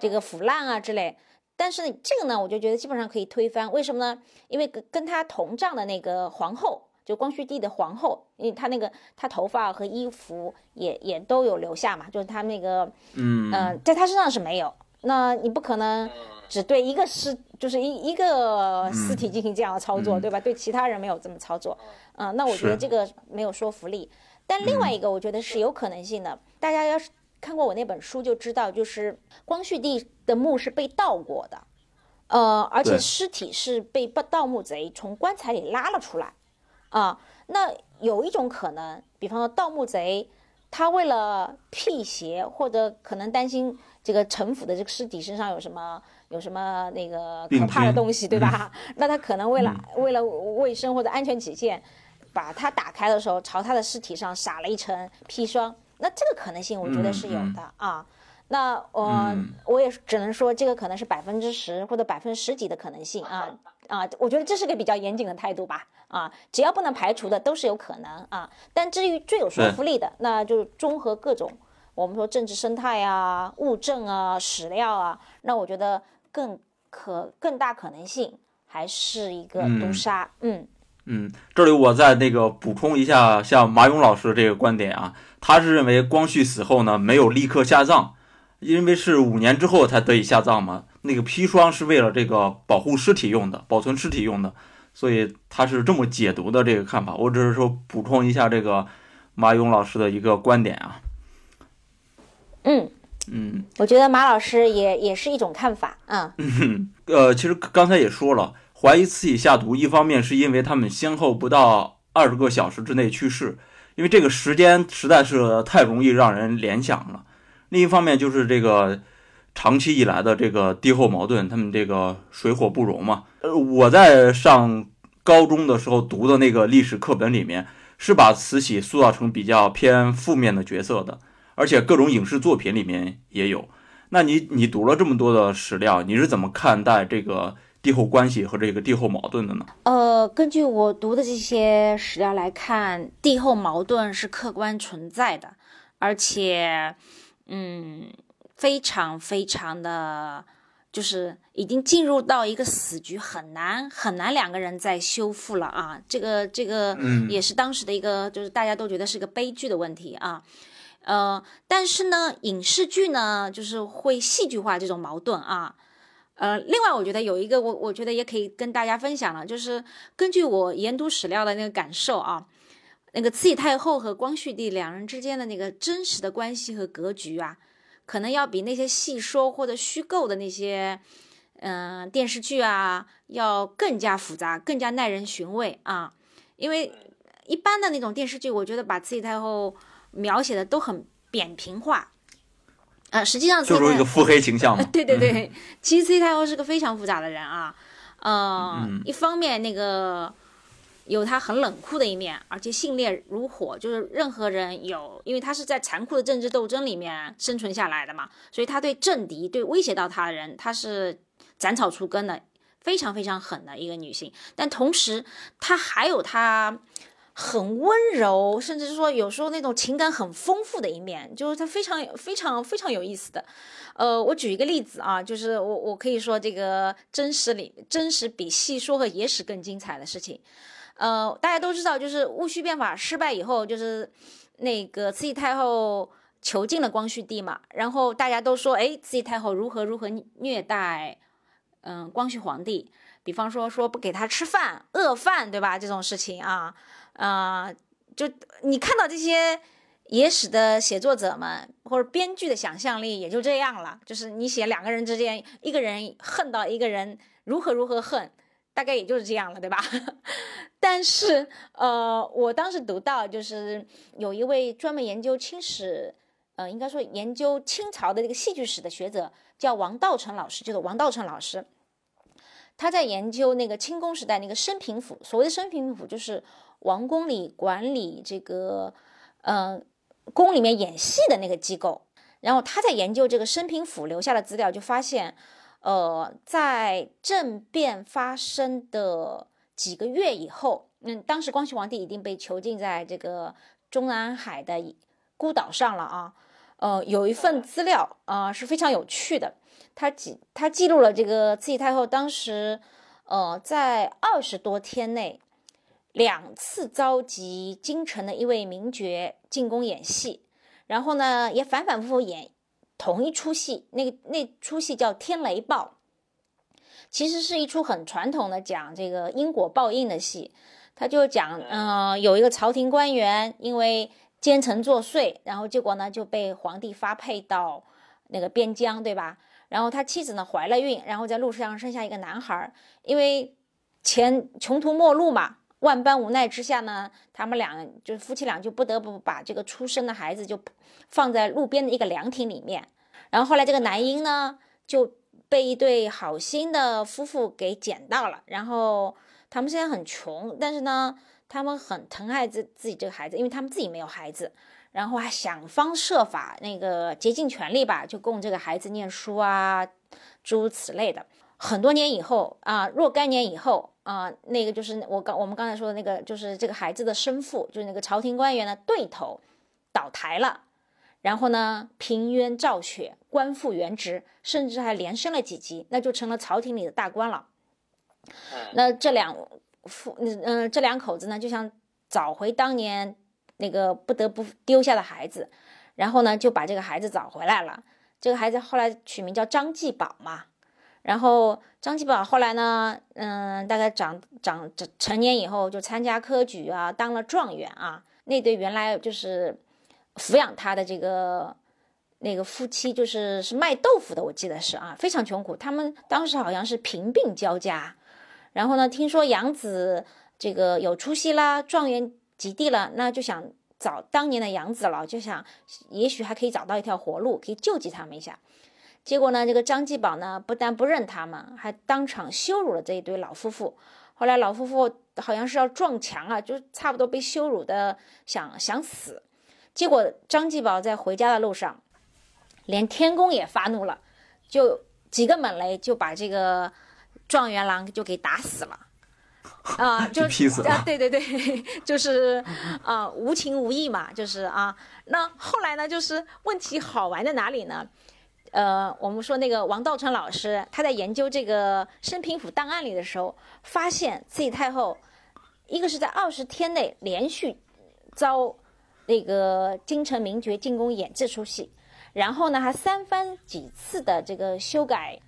这个腐烂啊之类。但是这个呢，我就觉得基本上可以推翻。为什么呢？因为跟跟他同葬的那个皇后，就光绪帝的皇后，因为他那个他头发和衣服也也都有留下嘛，就是他那个嗯嗯、在他身上是没有。那你不可能只对一个尸，就是一一个尸体进行这样的操作，嗯对吧？对其他人没有这么操作。嗯、那我觉得这个没有说服力。但另外一个，我觉得是有可能性的。大家要是看过我那本书就知道，就是光绪帝的墓是被盗过的，呃，而且尸体是被盗盗墓贼从棺材里拉了出来，啊，那有一种可能，比方说盗墓贼他为了辟邪，或者可能担心这个陈腐的这个尸体身上有什么有什么那个可怕的东西，对吧？那他可能为了、为了卫生或者安全起见，把它打开的时候朝他的尸体上撒了一层砒霜，那这个可能性我觉得是有的、啊。那呃，嗯我也只能说这个可能是百分之十或者百分之十几的可能性啊啊，我觉得这是个比较严谨的态度吧啊，只要不能排除的都是有可能啊。但至于最有说服力的，那就是综合各种我们说政治生态啊、物证啊、史料啊，那我觉得更可更大可能性还是一个毒嗯杀，嗯嗯，这里我再那个补充一下，像马勇老师这个观点啊，他是认为光绪死后呢没有立刻下葬，因为是五年之后才得以下葬嘛。那个砒霜是为了这个保护尸体用的，保存尸体用的，所以他是这么解读的这个看法。我只是说补充一下这个马勇老师的一个观点啊。嗯，嗯，我觉得马老师也也是一种看法啊，呃，其实刚才也说了，怀疑自己下毒，一方面是因为他们先后不到二十个小时之内去世，因为这个时间实在是太容易让人联想了；另一方面就是这个长期以来的这个帝后矛盾，他们这个水火不容嘛。呃，我在上高中的时候读的那个历史课本里面，是把慈禧塑造成比较偏负面的角色的，而且各种影视作品里面也有。那你你读了这么多的史料，你是怎么看待这个帝后关系和这个帝后矛盾的呢？呃，根据我读的这些史料来看，帝后矛盾是客观存在的，而且，嗯，非常非常的，就是已经进入到一个死局，很难很难两个人再修复了啊。这个这个也是当时的一个，就是大家都觉得是个悲剧的问题啊。呃，但是呢，影视剧呢，就是会戏剧化这种矛盾啊。呃，另外我觉得有一个，我我觉得也可以跟大家分享了，就是根据我研读史料的那个感受啊，那个慈禧太后和光绪帝两人之间的那个真实的关系和格局啊，可能要比那些戏说或者虚构的那些嗯电视剧啊，要更加复杂，更加耐人寻味啊。因为一般的那种电视剧，我觉得把慈禧太后。描写的都很扁平化，呃，实际上就是一个腹黑形象嘛。对对对，其实慈禧太后是个非常复杂的人啊，呃，一方面那个有她很冷酷的一面，而且性烈如火，就是任何人有，因为她是在残酷的政治斗争里面生存下来的嘛，所以她对政敌、对威胁到她的人，她是斩草除根的，非常非常狠的一个女性。但同时，她还有她。很温柔，甚至是说有时候那种情感很丰富的一面，就是她非常非常非常有意思的。呃，我举一个例子啊，就是我我可以说这个真实里真实比戏说和野史更精彩的事情。呃，大家都知道，就是戊戌变法失败以后，就是那个慈禧太后囚禁了光绪帝嘛，然后大家都说，哎，慈禧太后如何如何虐待，嗯，光绪皇帝，比方说说不给他吃饭，饿饭，对吧？这种事情啊。啊，就你看到这些野史的写作者们或者编剧的想象力也就这样了，就是你写两个人之间，一个人恨到一个人如何如何恨，大概也就是这样了，对吧？但是呃，我当时读到就是有一位专门研究清史，呃，应该说研究清朝的这个戏剧史的学者叫王道成老师，就是王道成老师，他在研究那个清宫时代那个升平府，所谓的升平府就是。王宫里管理这个，嗯，宫里面演戏的那个机构，然后他在研究这个升平府留下的资料，就发现，呃，在政变发生的几个月以后，嗯，当时光绪皇帝已经被囚禁在这个中南海的孤岛上了啊，呃，有一份资料啊是非常有趣的，他记他记录了这个慈禧太后当时，呃，在二十多天内。两次召集京城的一位名角进宫演戏，然后呢也反反复复演同一出戏，那个那出戏叫《天雷报》，其实是一出很传统的讲这个因果报应的戏。他就讲，嗯，有一个朝廷官员因为奸臣作祟，然后结果呢就被皇帝发配到那个边疆，对吧？然后他妻子呢怀了孕，然后在路上生下一个男孩，因为前穷途末路嘛。万般无奈之下呢，他们俩就是夫妻俩就不得不把这个出生的孩子就放在路边的一个凉亭里面。然后后来这个男婴呢就被一对好心的夫妇给捡到了。然后他们现在很穷，但是呢他们很疼爱自自己这个孩子，因为他们自己没有孩子，然后还想方设法那个竭尽全力吧，就供这个孩子念书啊，诸如此类的。很多年以后啊，若干年以后。啊，那个就是我刚我们刚才说的那个，就是这个孩子的生父，就是那个朝廷官员的对头，倒台了，然后呢，平冤昭雪，官复原职，甚至还连升了几级，那就成了朝廷里的大官了。那这两父，嗯，这两口子呢，就想找回当年那个不得不丢下的孩子，然后呢，就把这个孩子找回来了。这个孩子后来取名叫张继宝嘛。然后张继宝后来呢，嗯，大概长长成成年以后就参加科举啊，当了状元啊。那对原来就是抚养他的这个那个夫妻，就是是卖豆腐的，我记得是啊，非常穷苦。他们当时好像是贫病交加。然后呢，听说养子这个有出息啦，状元及第了，那就想找当年的养子了，就想也许还可以找到一条活路，可以救济他们一下。结果呢，这个张继宝呢，不但不认他们，还当场羞辱了这一对老夫妇。后来老夫妇好像是要撞墙啊，就差不多被羞辱的想想死。结果张继宝在回家的路上，连天公也发怒了，就几个猛雷就把这个状元郎就给打死了。啊，就劈死了。对对对，就是啊，无情无义嘛，就是啊。那后来呢，就是问题好玩在哪里呢？呃，我们说那个王道成老师，他在研究这个生平府档案里的时候，发现慈禧太后一个是在二十天内连续遭那个京城名角进宫演这出戏，然后呢还三番几次的这个修改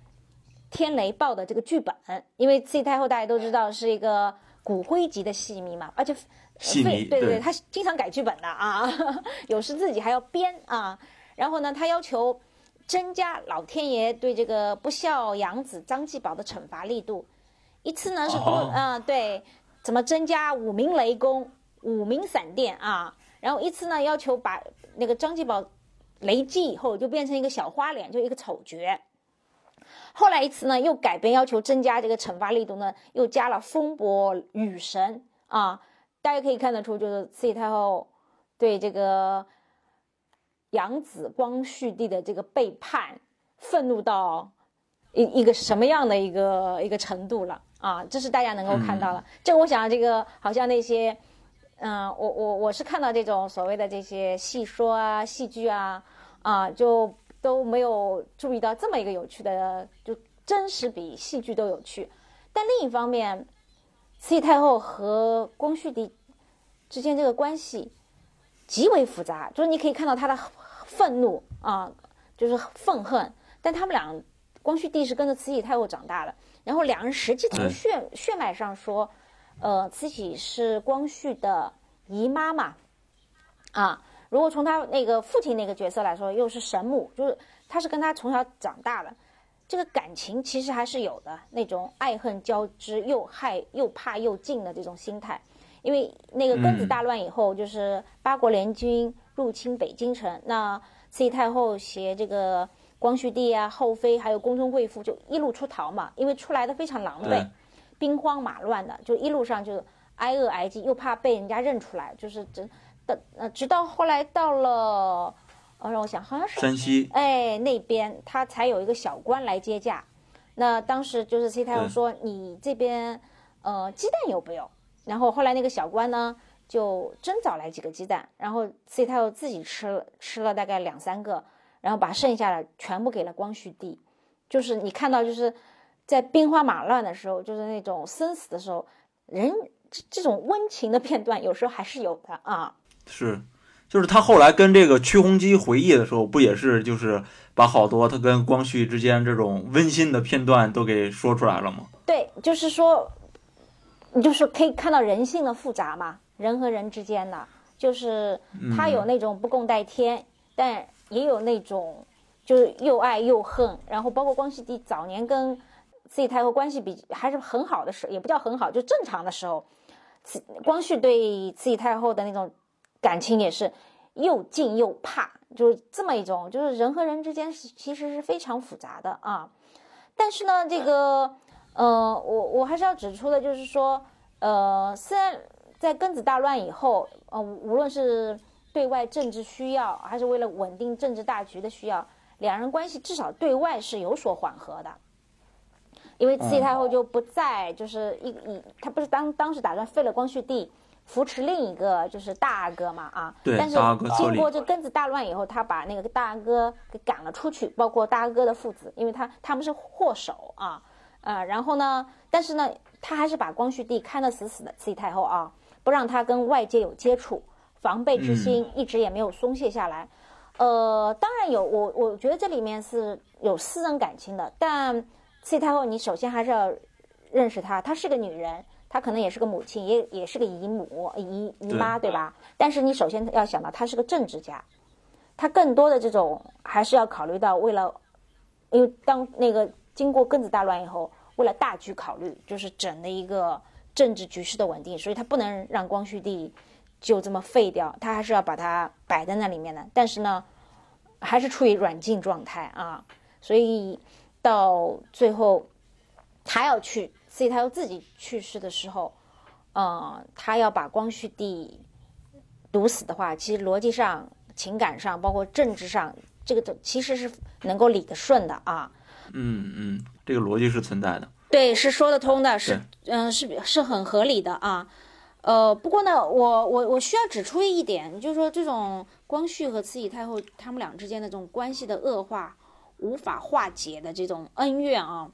《天雷报》的这个剧本，因为慈禧太后大家都知道是一个骨灰级的戏迷嘛，而且戏迷对对他经常改剧本的啊，有时自己还要编啊。然后呢，他要求增加老天爷对这个不孝养子张继宝的惩罚力度。一次呢是多，哦嗯、对，怎么增加五名雷公、五名闪电啊？然后一次呢要求把那个张继宝雷击以后就变成一个小花脸，就一个丑角。后来一次呢，又改变要求增加这个惩罚力度呢，又加了风伯雨神啊，大家可以看得出，就是慈禧太后对这个养子光绪帝的这个背叛，愤怒到一一个什么样的一个一个程度了啊？这是大家能够看到的。这个我想，这个好像那些，嗯、我我我是看到这种所谓的这些戏说啊、戏剧啊，啊，就都没有注意到这么一个有趣的，就真实比戏剧都有趣。但另一方面，慈禧太后和光绪帝之间这个关系极为复杂，就是你可以看到他的愤怒啊，就是愤恨。但他们俩，光绪帝是跟着慈禧太后长大的，然后两人实际从对血血脉上说，呃，慈禧是光绪的姨妈嘛，啊，如果从他那个父亲那个角色来说，又是神母，就是他是跟他从小长大的，这个感情其实还是有的，那种爱恨交织，又害又怕又敬的这种心态。因为那个庚子大乱以后，就是八国联军入侵北京城，那慈禧太后携这个光绪帝啊、后妃还有宫中贵妇就一路出逃嘛，因为出来的非常狼狈，兵荒马乱的，就一路上就挨饿挨饥，又怕被人家认出来，就是直到呃，直到后来到了，呃，让我想，好像是山西哎那边他才有一个小官来接驾。那当时就是慈禧太后说：“你这边呃鸡蛋有没有？”然后后来那个小官呢就真找来几个鸡蛋，然后慈禧太后自己吃了吃了大概两三个，然后把剩下的全部给了光绪帝。就是你看到就是在兵荒马乱的时候，就是那种生死的时候，人这这种温情的片段有时候还是有的啊。是，就是他后来跟这个屈弘基回忆的时候，不也是就是把好多他跟光绪之间这种温馨的片段都给说出来了吗？对，就是说，你就是可以看到人性的复杂嘛，人和人之间的，就是他有那种不共戴天，但也有那种就是又爱又恨，然后包括光绪帝早年跟慈禧太后关系比还是很好的时候，也不叫很好，就正常的时候，慈光绪对慈禧太后的那种感情也是又敬又怕，就是这么一种，就是人和人之间是其实是非常复杂的啊。但是呢，这个呃，我我还是要指出的，就是说，呃，虽然在庚子大乱以后，呃，无论是对外政治需要，还是为了稳定政治大局的需要，两人关系至少对外是有所缓和的。因为慈禧太后就不再就是一以，她不是当当时打算废了光绪帝，扶持另一个就是大阿哥嘛啊，对但是经过这庚子大乱以后，她把那个大阿哥给赶了出去，包括大阿哥的父子，因为他他们是祸首啊，呃，然后呢，但是呢，她还是把光绪帝看得死死的，慈禧太后啊，不让他跟外界有接触，防备之心一直也没有松懈下来。呃，当然有我，我觉得这里面是有私人感情的，但慈禧太后，你首先还是要认识她，她是个女人，她可能也是个母亲，也也是个姨母、姨姨妈，对吧？但是你首先要想到，她是个政治家，她更多的这种还是要考虑到，为了，因为当那个经过庚子大乱以后，为了大局考虑，就是整的一个政治局势的稳定，所以他不能让光绪帝就这么废掉，他还是要把它摆在那里面的。但是呢，还是处于软禁状态啊，所以到最后，他要去慈禧太后自己去世的时候，呃，他要把光绪帝毒死的话，其实逻辑上、情感上，包括政治上，这个都其实是能够理得顺的啊。嗯嗯，这个逻辑是存在的。对，是说得通的，是嗯、是是很合理的啊。呃，不过呢，我我我需要指出一点，就是说这种光绪和慈禧太后他们俩之间的这种关系的恶化，无法化解的这种恩怨啊。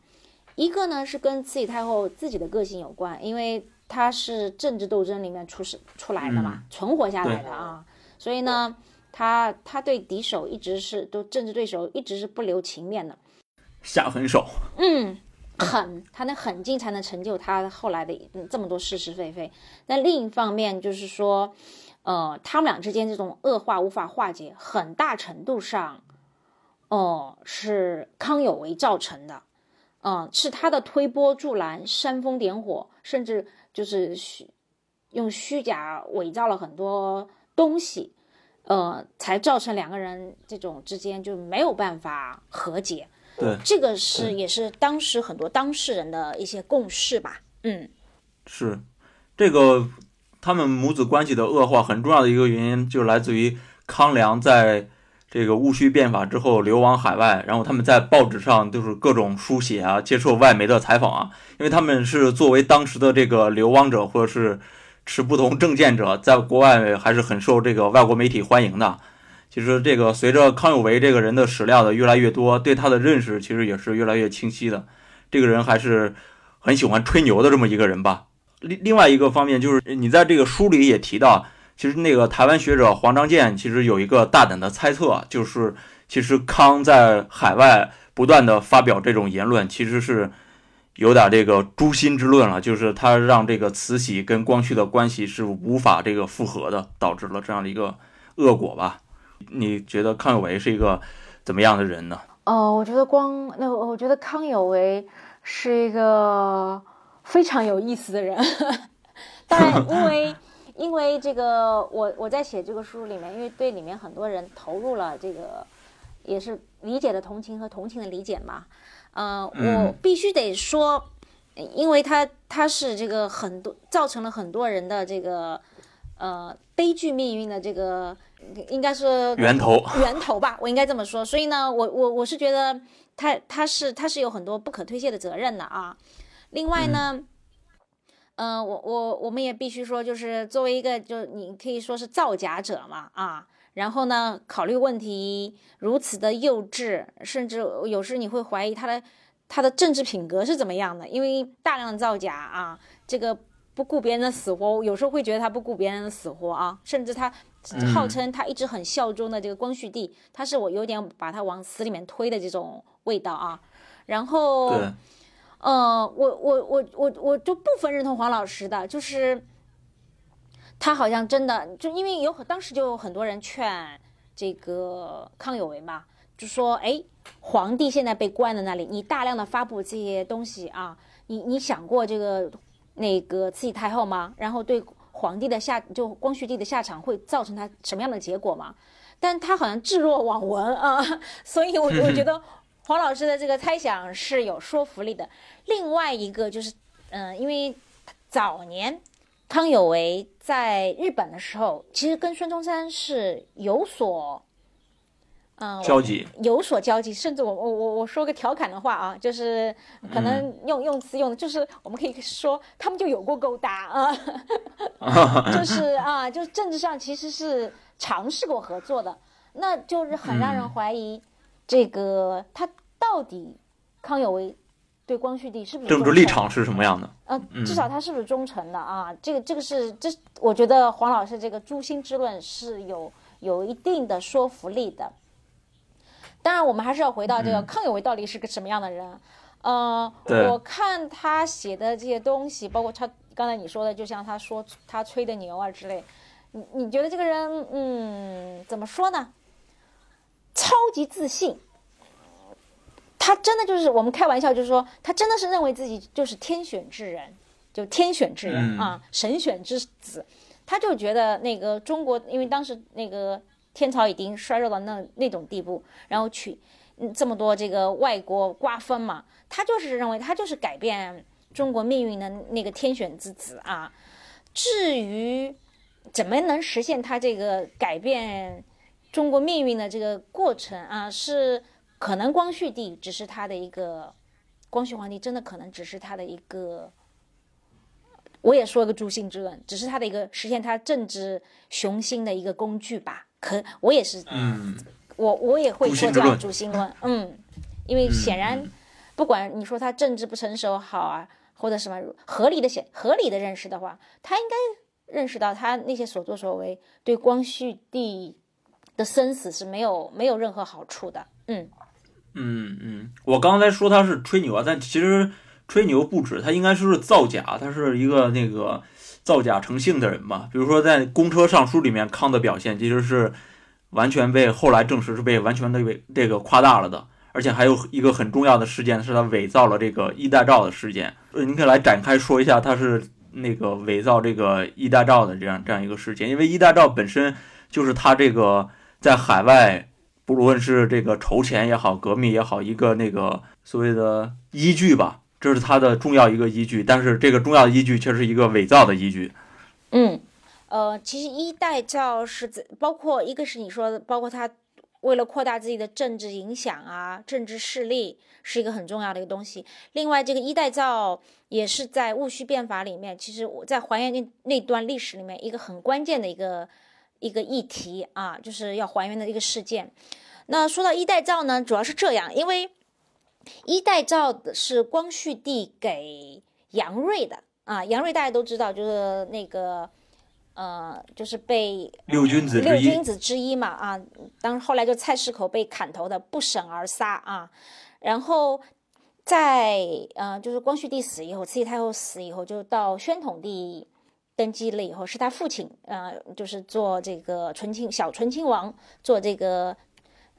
一个呢是跟慈禧太后自己的个性有关，因为她是政治斗争里面出世出来的嘛，存活下来的啊，所以呢，她她对敌手一直是都政治对手一直是不留情面的，下狠手。嗯，狠，他那狠劲才能成就他后来的这么多是是非非。那另一方面就是说，呃，他们俩之间这种恶化无法化解，很大程度上，哦，是康有为造成的。嗯，是他的推波助澜、煽风点火，甚至就是虚用虚假伪造了很多东西，呃，才造成两个人这种之间就没有办法和解。对，这个是也是当时很多当事人的一些共识吧。嗯，是这个他们母子关系的恶化很重要的一个原因，就来自于康梁在。这个戊戌变法之后流亡海外，然后他们在报纸上就是各种书写啊，接受外媒的采访啊，因为他们是作为当时的这个流亡者或者是持不同政见者，在国外还是很受这个外国媒体欢迎的。其实这个随着康有为这个人的史料的越来越多，对他的认识其实也是越来越清晰的。这个人还是很喜欢吹牛的这么一个人吧。另另外一个方面就是你在这个书里也提到。其实那个台湾学者黄章健其实有一个大胆的猜测，就是其实康在海外不断的发表这种言论，其实是有点这个诛心之论了，就是他让这个慈禧跟光绪的关系是无法这个复合的，导致了这样的一个恶果吧？你觉得康有为是一个怎么样的人呢？哦，我觉得光那我觉得康有为是一个非常有意思的人，当然因为。因为这个，我我在写这个书里面，因为对里面很多人投入了这个，也是理解的同情和同情的理解嘛。呃，我必须得说，因为他他是这个很多造成了很多人的这个呃悲剧命运的这个，应该是源头 源头吧，我应该这么说。所以呢，我我我是觉得他他是他是有很多不可推卸的责任的啊。另外呢。嗯，我我我们也必须说，就是作为一个，就你可以说是造假者嘛，啊，然后呢，考虑问题如此的幼稚，甚至有时你会怀疑他的他的政治品格是怎么样的，因为大量的造假啊，这个不顾别人的死活，有时候会觉得他不顾别人的死活啊，甚至他号称他一直很效忠的这个光绪帝，他是我有点把他往死里面推的这种味道啊，然后。呃，我我我我我就部分认同黄老师的，就是他好像真的就因为有当时就有很多人劝这个康有为嘛，就说哎，皇帝现在被关在那里，你大量的发布这些东西啊，你你想过这个那个慈禧太后吗？然后对皇帝的下就光绪帝的下场会造成他什么样的结果吗？但他好像置若罔闻啊，所以我 我觉得。黄老师的这个猜想是有说服力的。另外一个就是，嗯，因为早年康有为在日本的时候，其实跟孙中山是有所，嗯，交集，有所交集。甚至我我我我说个调侃的话啊，就是可能用用词用的，就是我们可以说他们就有过勾搭啊，就是啊，就是政治上其实是尝试过合作的，那就是很让人怀疑。这个他到底康有为对光绪帝是不是政治立场是什么样的？呃，至少他是不是忠诚的啊？这个这个是这，我觉得黄老师这个诛心之论是有有一定的说服力的。当然，我们还是要回到这个康有为到底是个什么样的人？呃，我看他写的这些东西，包括他刚才你说的，就像他说他吹的牛啊之类，你你觉得这个人，嗯，怎么说呢？超级自信，他真的就是我们开玩笑，就是说他真的是认为自己就是天选之人，就天选之人啊，神选之子。他就觉得那个中国，因为当时那个天朝已经衰弱到那那种地步，然后去这么多这个外国瓜分嘛，他就是认为他就是改变中国命运的那个天选之子啊。至于怎么能实现他这个改变？中国命运的这个过程啊，是可能光绪帝只是他的一个，光绪皇帝真的可能只是他的一个，我也说个诛心之论，只是他的一个实现他政治雄心的一个工具吧。可我也是，嗯，我我也会说这样主心论，嗯，因为显然，不管你说他政治不成熟好啊，或者什么合理的显合理的认识的话，他应该认识到他那些所作所为对光绪帝的生死是没有没有任何好处的。嗯。嗯嗯，我刚才说他是吹牛啊，但其实吹牛不止，他应该是造假，他是一个那个造假成性的人嘛。比如说在公车上书里面，康的表现其实是完全被后来证实是被完全的被这个夸大了的。而且还有一个很重要的事件，是他伪造了这个衣带诏的事件。呃，您可以来展开说一下，他是那个伪造这个衣带诏的这样这样一个事件。因为衣带诏本身就是他这个在海外，不论是这个筹钱也好，革命也好，一个那个所谓的依据吧，这是他的重要一个依据。但是这个重要依据却是一个伪造的依据。嗯，呃，其实衣带诏是在包括一个是你说的，包括他。为了扩大自己的政治影响啊，政治势力是一个很重要的一个东西。另外，这个一代诏也是在戊戌变法里面，其实我在还原那那段历史里面一个很关键的一个一个议题啊，就是要还原的一个事件。那说到一代诏呢，主要是这样，因为一代诏是光绪帝给杨锐的啊，杨锐大家都知道，就是那个。呃，就是被六君子六君子之一嘛啊，当后来就蔡世口被砍头的不审而杀啊，然后在呃就是光绪帝死以后，慈禧太后死以后，就到宣统帝登基了以后，是他父亲呃就是做这个醇亲小醇亲王做这个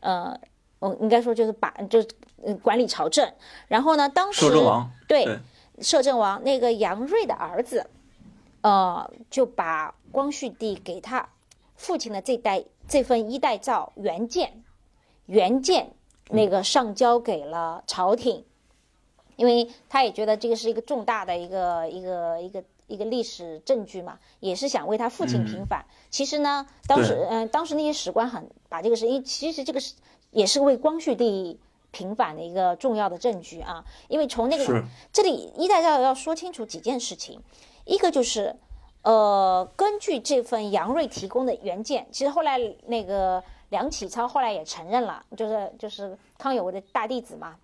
呃我应该说就是把就是管理朝政，然后呢当时对摄政王那个杨锐的儿子。呃，就把光绪帝给他父亲的这代这份一代诏原件，原件那个上交给了朝廷，因为他也觉得这个是一个重大的一个一个一个一个历史证据嘛，也是想为他父亲平反。其实呢，当时嗯，当时那些史官很把这个事，因为其实这个是也是为光绪帝平反的一个重要的证据啊。因为从那个这里一代要要说清楚几件事情。一个就是，呃，根据这份杨锐提供的原件，其实后来那个梁启超后来也承认了，就是就是康有为的大弟子嘛，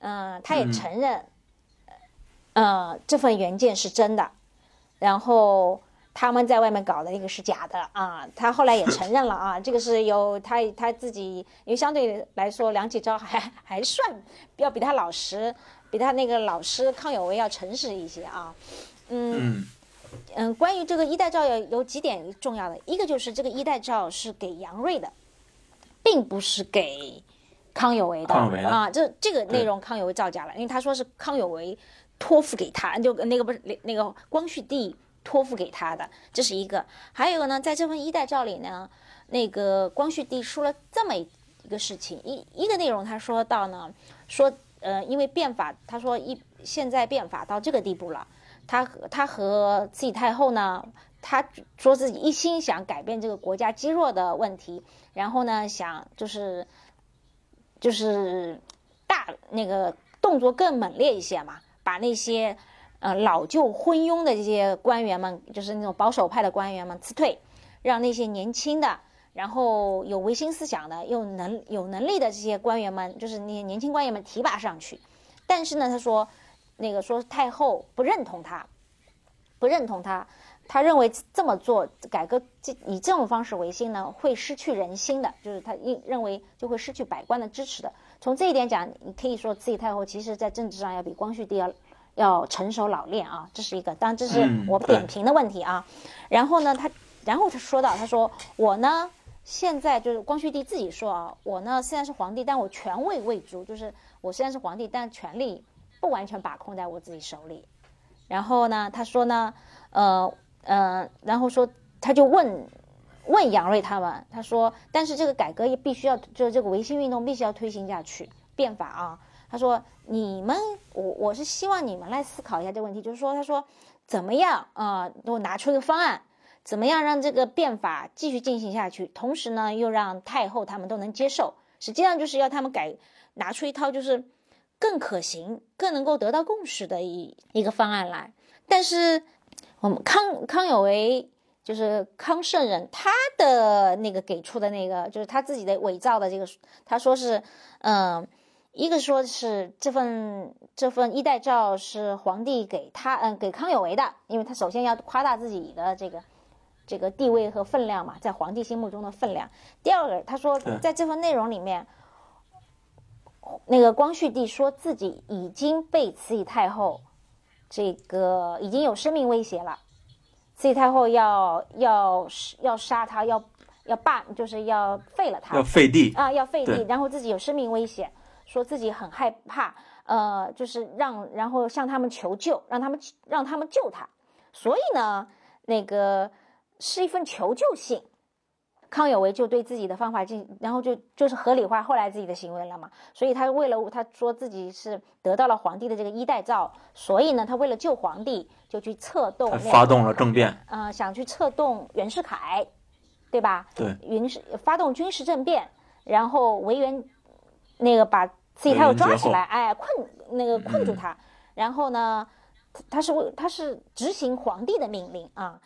嗯，他也承认，呃，这份原件是真的，然后他们在外面搞的那个是假的啊，他后来也承认了啊，这个是有他他自己，因为相对来说梁启超还还算要比他老实，比他那个老师康有为要诚实一些啊。嗯嗯，关于这个一代诏有有几点重要的，一个就是这个一代诏是给杨锐的，并不是给康有为的啊。这这个内容康有为造假了，因为他说是康有为托付给他，就那个不是那个光绪帝托付给他的，这是一个。还有呢，在这份一代诏里呢，那个光绪帝说了这么一一个事情，一一个内容他说到呢，说呃，因为变法，他说一现在变法到这个地步了。他和他和慈禧太后呢，他说自己一心想改变这个国家积弱的问题，然后呢，想就是就是大那个动作更猛烈一些嘛，把那些呃老旧昏庸的这些官员们，就是那种保守派的官员们辞退，让那些年轻的，然后有维新思想的，又能有能力的这些官员们，就是那些年轻官员们提拔上去。但是呢，他说。那个说太后不认同他，不认同他，他认为这么做改革这以这种方式维新呢，会失去人心的，就是他认认为就会失去百官的支持的。从这一点讲，你可以说慈禧太后其实在政治上要比光绪帝要要成熟老练啊，这是一个，当然这是我点评的问题啊。然后呢，他然后他说到，他说我呢现在就是光绪帝自己说啊，我呢虽然是皇帝，但我权位未足，就是我虽然是皇帝，但权力。不完全把控在我自己手里，然后呢，他说呢，呃呃，然后说他就问问杨锐他们，他说，但是这个改革也必须要，就是这个维新运动必须要推行下去，变法啊。他说你们，我我是希望你们来思考一下这个问题，就是说，他说怎么样啊，我拿出一个方案，怎么样让这个变法继续进行下去，同时呢，又让太后他们都能接受，实际上就是要他们改拿出一套就是。更可行、更能够得到共识的一一个方案来，但是我们康康有为就是康圣人，他的那个给出的那个就是他自己的伪造的这个，他说是，嗯，一个说是这份这份衣带诏是皇帝给他嗯给康有为的，因为他首先要夸大自己的这个这个地位和分量嘛，在皇帝心目中的分量。第二个，他说在这份内容里面，那个光绪帝说自己已经被慈禧太后这个已经有生命威胁了，慈禧太后要要要杀他，要要罢，就是要废了他，要废帝啊，要废帝，然后自己有生命危险。说自己很害怕，呃，就是让然后向他们求救，让他们让他们救他。所以呢，那个是一份求救信。康有为就对自己的方法进，然后就就是合理化后来自己的行为了嘛。所以他为了他说自己是得到了皇帝的这个衣带诏，所以呢，他为了救皇帝，就去策动，发动了政变，呃，想去策动袁世凯，对吧？对，袁世发动军事政变，然后维园那个把。慈禧太后抓起来，哎，困那个困住他，然后呢，他是为他是执行皇帝的命令啊，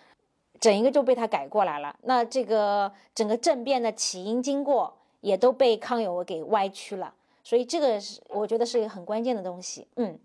整一个就被他改过来了。那这个整个政变的起因经过也都被康有为给歪曲了，所以这个是我觉得是一个很关键的东西。嗯，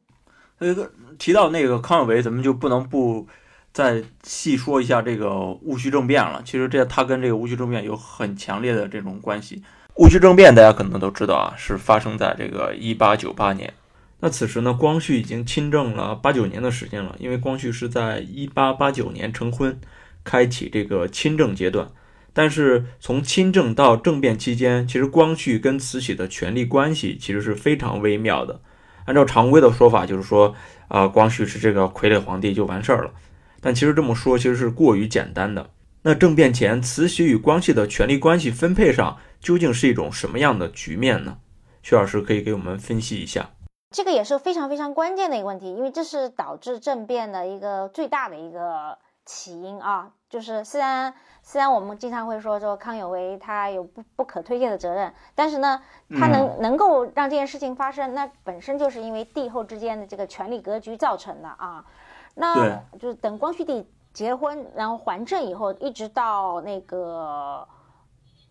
那个提到那个康有为，咱们就不能不再细说一下这个戊戌政变了。其实这他跟这个戊戌政变有很强烈的这种关系。戊戌政变，大家可能都知道啊，是发生在这个一八九八年。那此时呢，光绪已经亲政了八九年的时间了，因为光绪是在一八八九年成婚，开启这个亲政阶段。但是从亲政到政变期间，其实光绪跟慈禧的权力关系其实是非常微妙的。按照常规的说法，就是说啊，光绪是这个傀儡皇帝就完事儿了。但其实这么说其实是过于简单的。那政变前，慈禧与光绪的权力关系分配上究竟是一种什么样的局面呢？薛老师可以给我们分析一下。这个也是非常非常关键的一个问题，因为这是导致政变的一个最大的一个起因啊。就是虽然虽然我们经常会说说康有为他有不不可推卸的责任，但是呢，他能能够让这件事情发生，那本身就是因为帝后之间的这个权力格局造成的啊。那就是等光绪帝。结婚，然后还政以后，一直到那个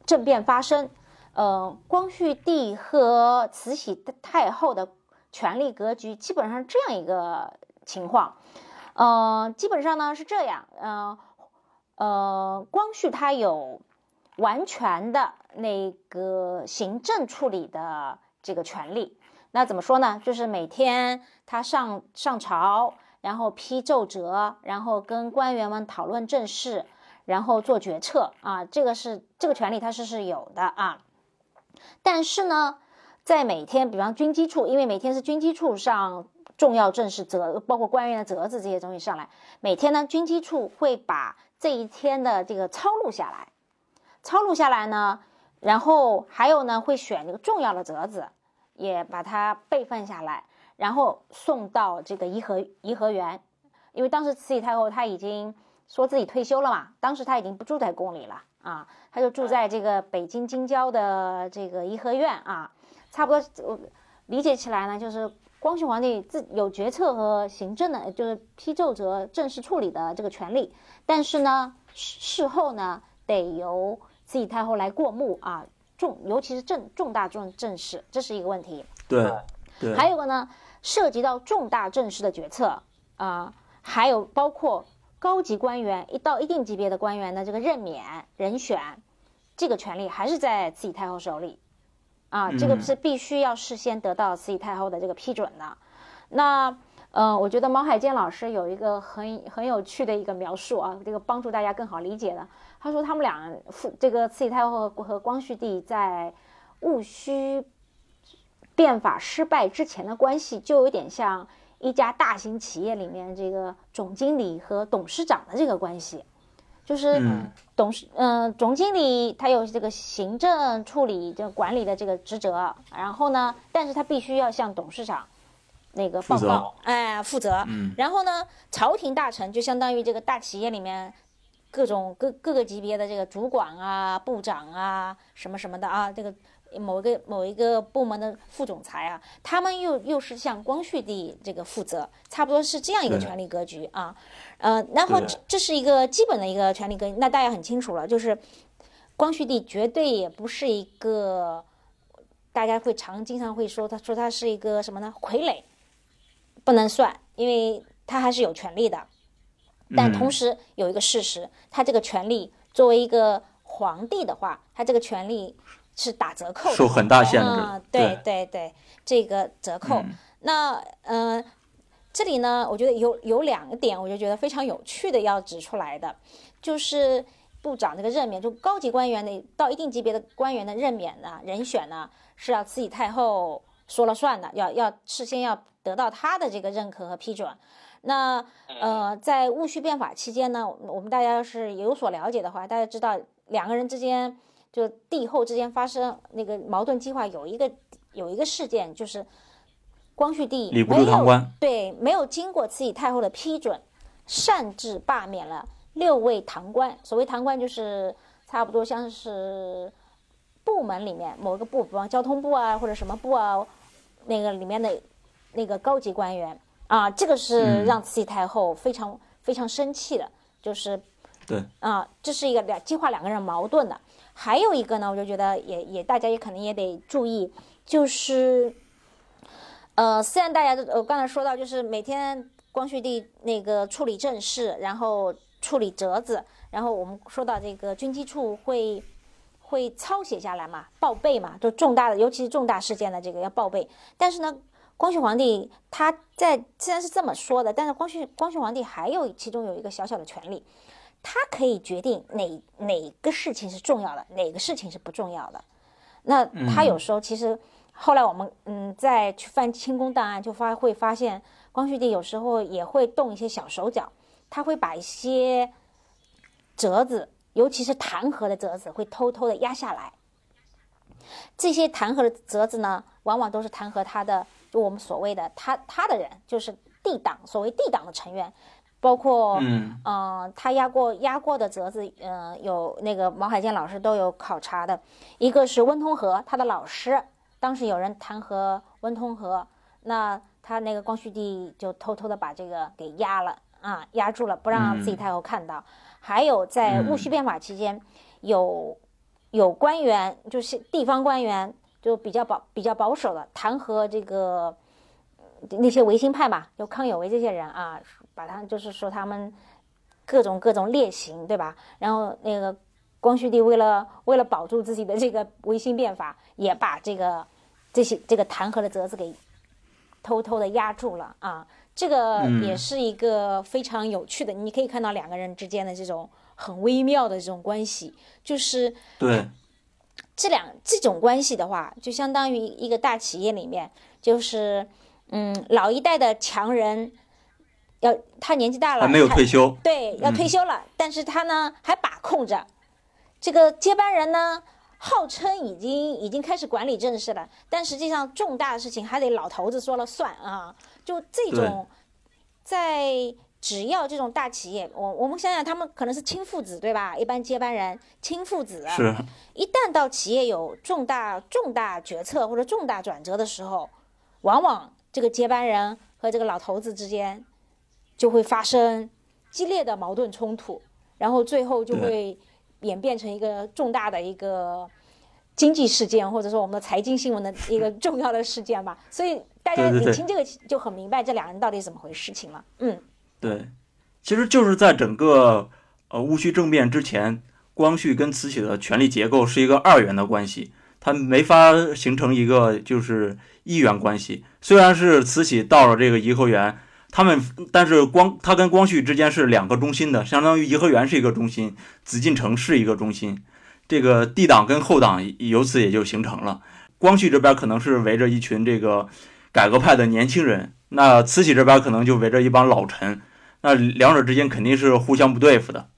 政变发生，呃，光绪帝和慈禧太后的权力格局基本上这样一个情况，呃，基本上呢是这样，呃，呃，光绪他有完全的那个行政处理的这个权利，那怎么说呢？就是每天他上上朝。然后批奏折，然后跟官员们讨论政事，然后做决策啊，这个是这个权利他是是有的啊。但是呢，在每天，比方军机处，因为每天是军机处上重要政事折，包括官员的折子这些东西上来，每天呢，军机处会把这一天的这个抄录下来，抄录下来呢，然后还有呢，会选这个重要的折子，也把它备份下来。然后送到这个颐和颐和园，因为当时慈禧太后她已经说自己退休了嘛，当时她已经不住在宫里了啊，她就住在这个北京京郊的这个颐和园啊，差不多理解起来呢，就是光绪皇帝自有决策和行政的，就是批奏折正式处理的这个权利，但是呢，事后呢得由慈禧太后来过目啊，重尤其是重重大重正事，这是一个问题。对，还有个呢。涉及到重大政事的决策啊，还有包括高级官员一到一定级别的官员的这个任免人选，这个权利还是在慈禧太后手里啊，这个是必须要事先得到慈禧太后的这个批准的。那嗯，我觉得毛海坚老师有一个很很有趣的一个描述啊，这个帮助大家更好理解的。他说他们俩父这个慈禧太后和光绪帝在戊戌。变法失败之前的关系就有点像一家大型企业里面这个总经理和董事长的这个关系，就是董事嗯总经理他有这个行政处理这管理的这个职责，然后呢，但是他必须要向董事长那个报告，哎负责。然后呢，朝廷大臣就相当于这个大企业里面各种各各个级别的这个主管啊、部长啊什么什么的啊，这个。某一个某一个部门的副总裁啊，他们又又是向光绪帝这个负责，差不多是这样一个权力格局啊，呃，然后这是一个基本的一个权力格局，那大家很清楚了，就是光绪帝绝对也不是一个大家会常经常会说，他说他是一个什么呢？傀儡，不能算，因为他还是有权利的。但同时有一个事实，他这个权利作为一个皇帝的话，他这个权利是打折扣，受很大限制。嗯，对对对，这个折扣。那呃，这里呢，我觉得有有两个点，我就觉得非常有趣的要指出来的，就是部长这个任免，就高级官员的到一定级别的官员的任免呢，人选呢是要慈禧太后说了算的，要要事先要得到他的这个认可和批准。那呃，在戊戌变法期间呢，我们大家要是有所了解的话，大家知道两个人之间就帝后之间发生那个矛盾激化，有一个有一个事件就是光绪帝没有对没有经过慈禧太后的批准，擅自罢免了六位堂官。所谓堂官就是差不多像是部门里面某个部，比方交通部啊或者什么部啊，那个里面的那个高级官员。啊，这个是让慈禧太后非常非常生气的，就是，对，啊，这是一个两激化两个人矛盾的。还有一个呢，我就觉得也也大家也可能也得注意，就是，呃，虽然大家都我刚才说到，就是每天光绪帝那个处理政事，然后处理折子，然后我们说到这个军机处会会抄写下来嘛，报备嘛，就重大的，尤其是重大事件的这个要报备，但是呢。光绪皇帝他在虽然是这么说的，但是光绪光绪皇帝还有其中有一个小小的权利，他可以决定哪哪个事情是重要的，哪个事情是不重要的。那他有时候其实后来我们嗯再去翻清宫档案，就发会发现光绪帝有时候也会动一些小手脚，他会把一些折子，尤其是弹劾的折子，会偷偷的压下来。这些弹劾的折子呢，往往都是弹劾他的。就我们所谓的他他的人，就是帝党，所谓帝党的成员，包括嗯他压过压过的折子，嗯，有那个毛海建老师都有考察的，一个是温通和他的老师，当时有人弹劾温通和，那他那个光绪帝就偷偷的把这个给压了啊，压住了，不让自己太后看到。还有在戊戌变法期间，有有官员就是地方官员。就比较保比较保守的弹劾这个那些维新派嘛，就康有为这些人啊，把他就是说他们各种各种劣行，对吧？然后那个光绪帝为了为了保住自己的这个维新变法，也把这个这些这个弹劾的折子给偷偷的压住了啊。这个也是一个非常有趣的，你可以看到两个人之间的这种很微妙的这种关系，就是对。这两这种关系的话，就相当于一个大企业里面，就是，嗯，老一代的强人，要他年纪大了，还没有退休，对，要退休了，但是他呢还把控着，这个接班人呢，号称已经已经开始管理政事了，但实际上重大的事情还得老头子说了算啊，就这种，在。只要这种大企业，我我们想想，他们可能是亲父子，对吧？一般接班人亲父子，是。一旦到企业有重大重大决策或者重大转折的时候，往往这个接班人和这个老头子之间就会发生激烈的矛盾冲突，然后最后就会演变成一个重大的一个经济事件，或者说我们的财经新闻的一个重要的事件吧。所以大家理清这个就很明白这两人到底怎么回事情了。嗯。对，其实就是在整个呃戊戌政变之前，光绪跟慈禧的权力结构是一个二元的关系，它没法形成一个就是一元关系。虽然是慈禧到了这个颐和园，他们但是光他跟光绪之间是两个中心的，相当于颐和园是一个中心，紫禁城是一个中心，这个帝党跟后党由此也就形成了。光绪这边可能是围着一群这个改革派的年轻人，那慈禧这边可能就围着一帮老臣。那两者之间肯定是互相不对付的。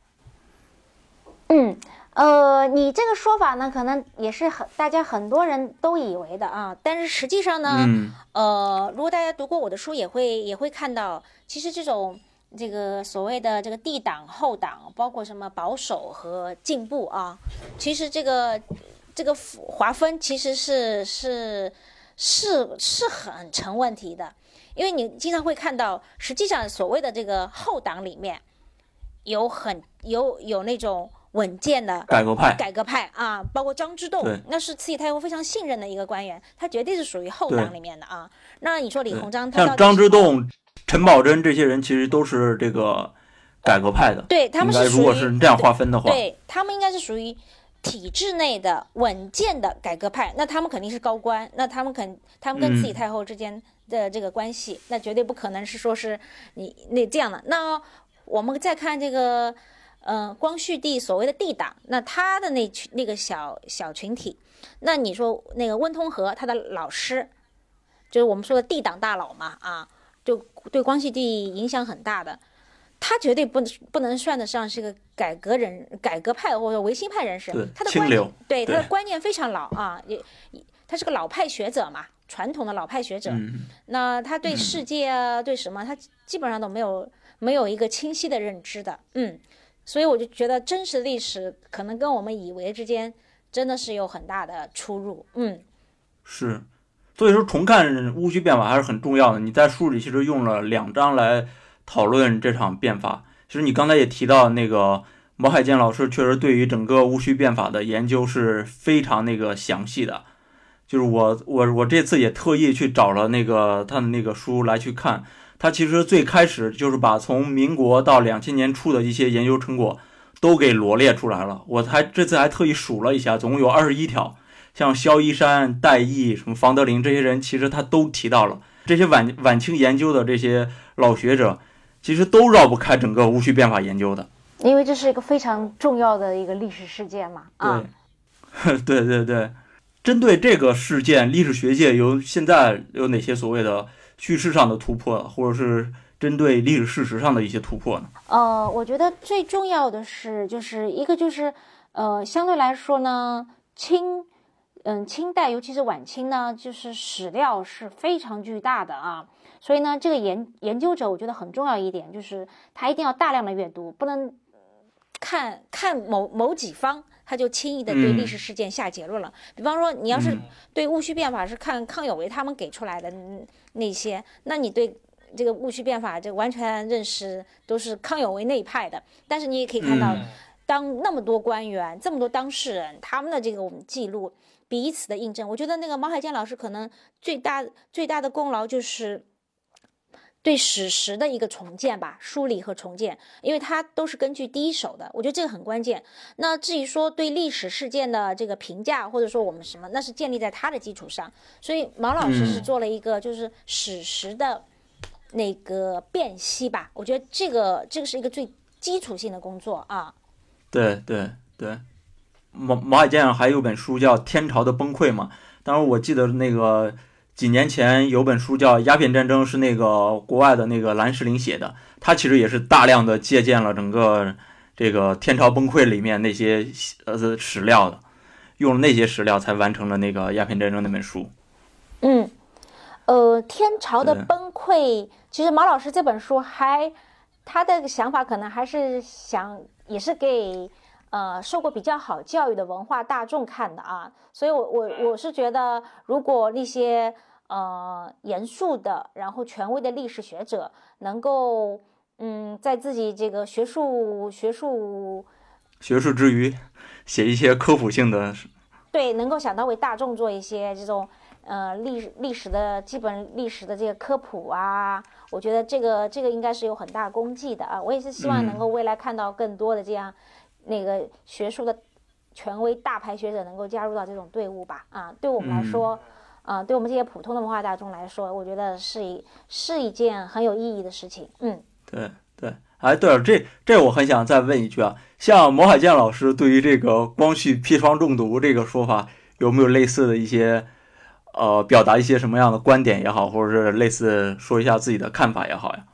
嗯，呃，你这个说法呢，可能也是很大家很多人都以为的啊。但是实际上呢，呃，如果大家读过我的书，也会也会看到，其实这种这个所谓的这个 D 党后党，包括什么保守和进步啊，其实这个这个划分其实是是是是很成问题的。因为你经常会看到，实际上所谓的这个后党里面，有很有有那种稳健的改革派，改革派啊，包括张之洞，那是慈禧太后非常信任的一个官员，他绝对是属于后党里面的啊。那你说李鸿章，像张之洞、陈宝箴这些人，其实都是这个改革派的。对他们是如果是这样划分的话，对他们应该是属于体制内的稳健的改革派。那他们肯定是高官，那他们肯他们跟慈禧太后之间的这个关系，那绝对不可能是说是你那这样的。那我们再看这个。嗯，光绪帝所谓的帝党，那他的那群那个小小群体，那你说那个温通和他的老师，就是我们说的帝党大佬嘛，啊，就对光绪帝影响很大的，他绝对不能不能算得上是个改革人、改革派或者维新派人士，他的观念对他的观念非常老啊，也他是个老派学者嘛，传统的老派学者，那他对世界啊，对什么，他基本上都没有没有一个清晰的认知的，嗯。所以我就觉得真实历史可能跟我们以为之间真的是有很大的出入。嗯，是，所以说重看戊戌变法还是很重要的。你在书里其实用了两章来讨论这场变法。其实你刚才也提到那个毛海建老师，确实对于整个戊戌变法的研究是非常那个详细的。就是我我我这次也特意去找了那个他的那个书来去看。他其实最开始就是把从民国到两千年初的一些研究成果都给罗列出来了。我还这次还特意数了一下，总共有二十一条。像萧一山、戴毅、什么房德林这些人，其实他都提到了。这些晚晚清研究的这些老学者，其实都绕不开整个戊戌变法研究的。因为这是一个非常重要的一个历史事件嘛。啊，对 对对，针对这个事件，历史学界有现在有哪些所谓的？叙事上的突破，或者是针对历史事实上的一些突破呢？呃，我觉得最重要的是，就是一个就是，呃，相对来说呢，清，嗯，清代尤其是晚清呢，就是史料是非常巨大的啊。所以呢，这个研研究者，我觉得很重要一点就是，他一定要大量的阅读，不能看看某某几方。他就轻易的对历史事件下结论了。比方说，你要是对戊戌变法是看康有为他们给出来的那些，那你对这个戊戌变法就完全认识都是康有为那一派的。但是你也可以看到，当那么多官员、这么多当事人，他们的这个我们记录彼此的印证，我觉得那个毛海建老师可能最大最大的功劳就是。对史实的一个重建吧，梳理和重建，因为它都是根据第一手的，我觉得这个很关键。那至于说对历史事件的这个评价，或者说我们什么，那是建立在他的基础上。所以毛老师是做了一个就是史实的那个辨析吧，我觉得这个这个是一个最基础性的工作啊。对对对，毛毛海建还有本书叫《天朝的崩溃》嘛，当时我记得那个。几年前有本书叫《鸦片战争》，是那个国外的那个兰士林写的。他其实也是大量的借鉴了整个这个天朝崩溃里面那些呃史料的，用了那些史料才完成了那个鸦片战争那本书。嗯，呃，天朝的崩溃，其实毛老师这本书还他的想法可能还是想也是给。呃，受过比较好教育的文化大众看的啊，所以，我我我是觉得，如果那些呃严肃的，然后权威的历史学者，能够嗯，在自己这个学术学术学术之余，写一些科普性的，对，能够想到为大众做一些这种呃历历史的基本历史的这个科普啊，我觉得这个这个应该是有很大功绩的啊，我也是希望能够未来看到更多的这样。那个学术的权威大牌学者能够加入到这种队伍吧？啊，对我们来说，啊，对我们这些普通的文化大众来说，我觉得是一是一件很有意义的事情。嗯，对对，哎，对了，这这我很想再问一句啊，像毛海建老师对于这个光绪砒霜中毒这个说法，有没有类似的一些呃表达一些什么样的观点也好，或者是类似说一下自己的看法也好呀？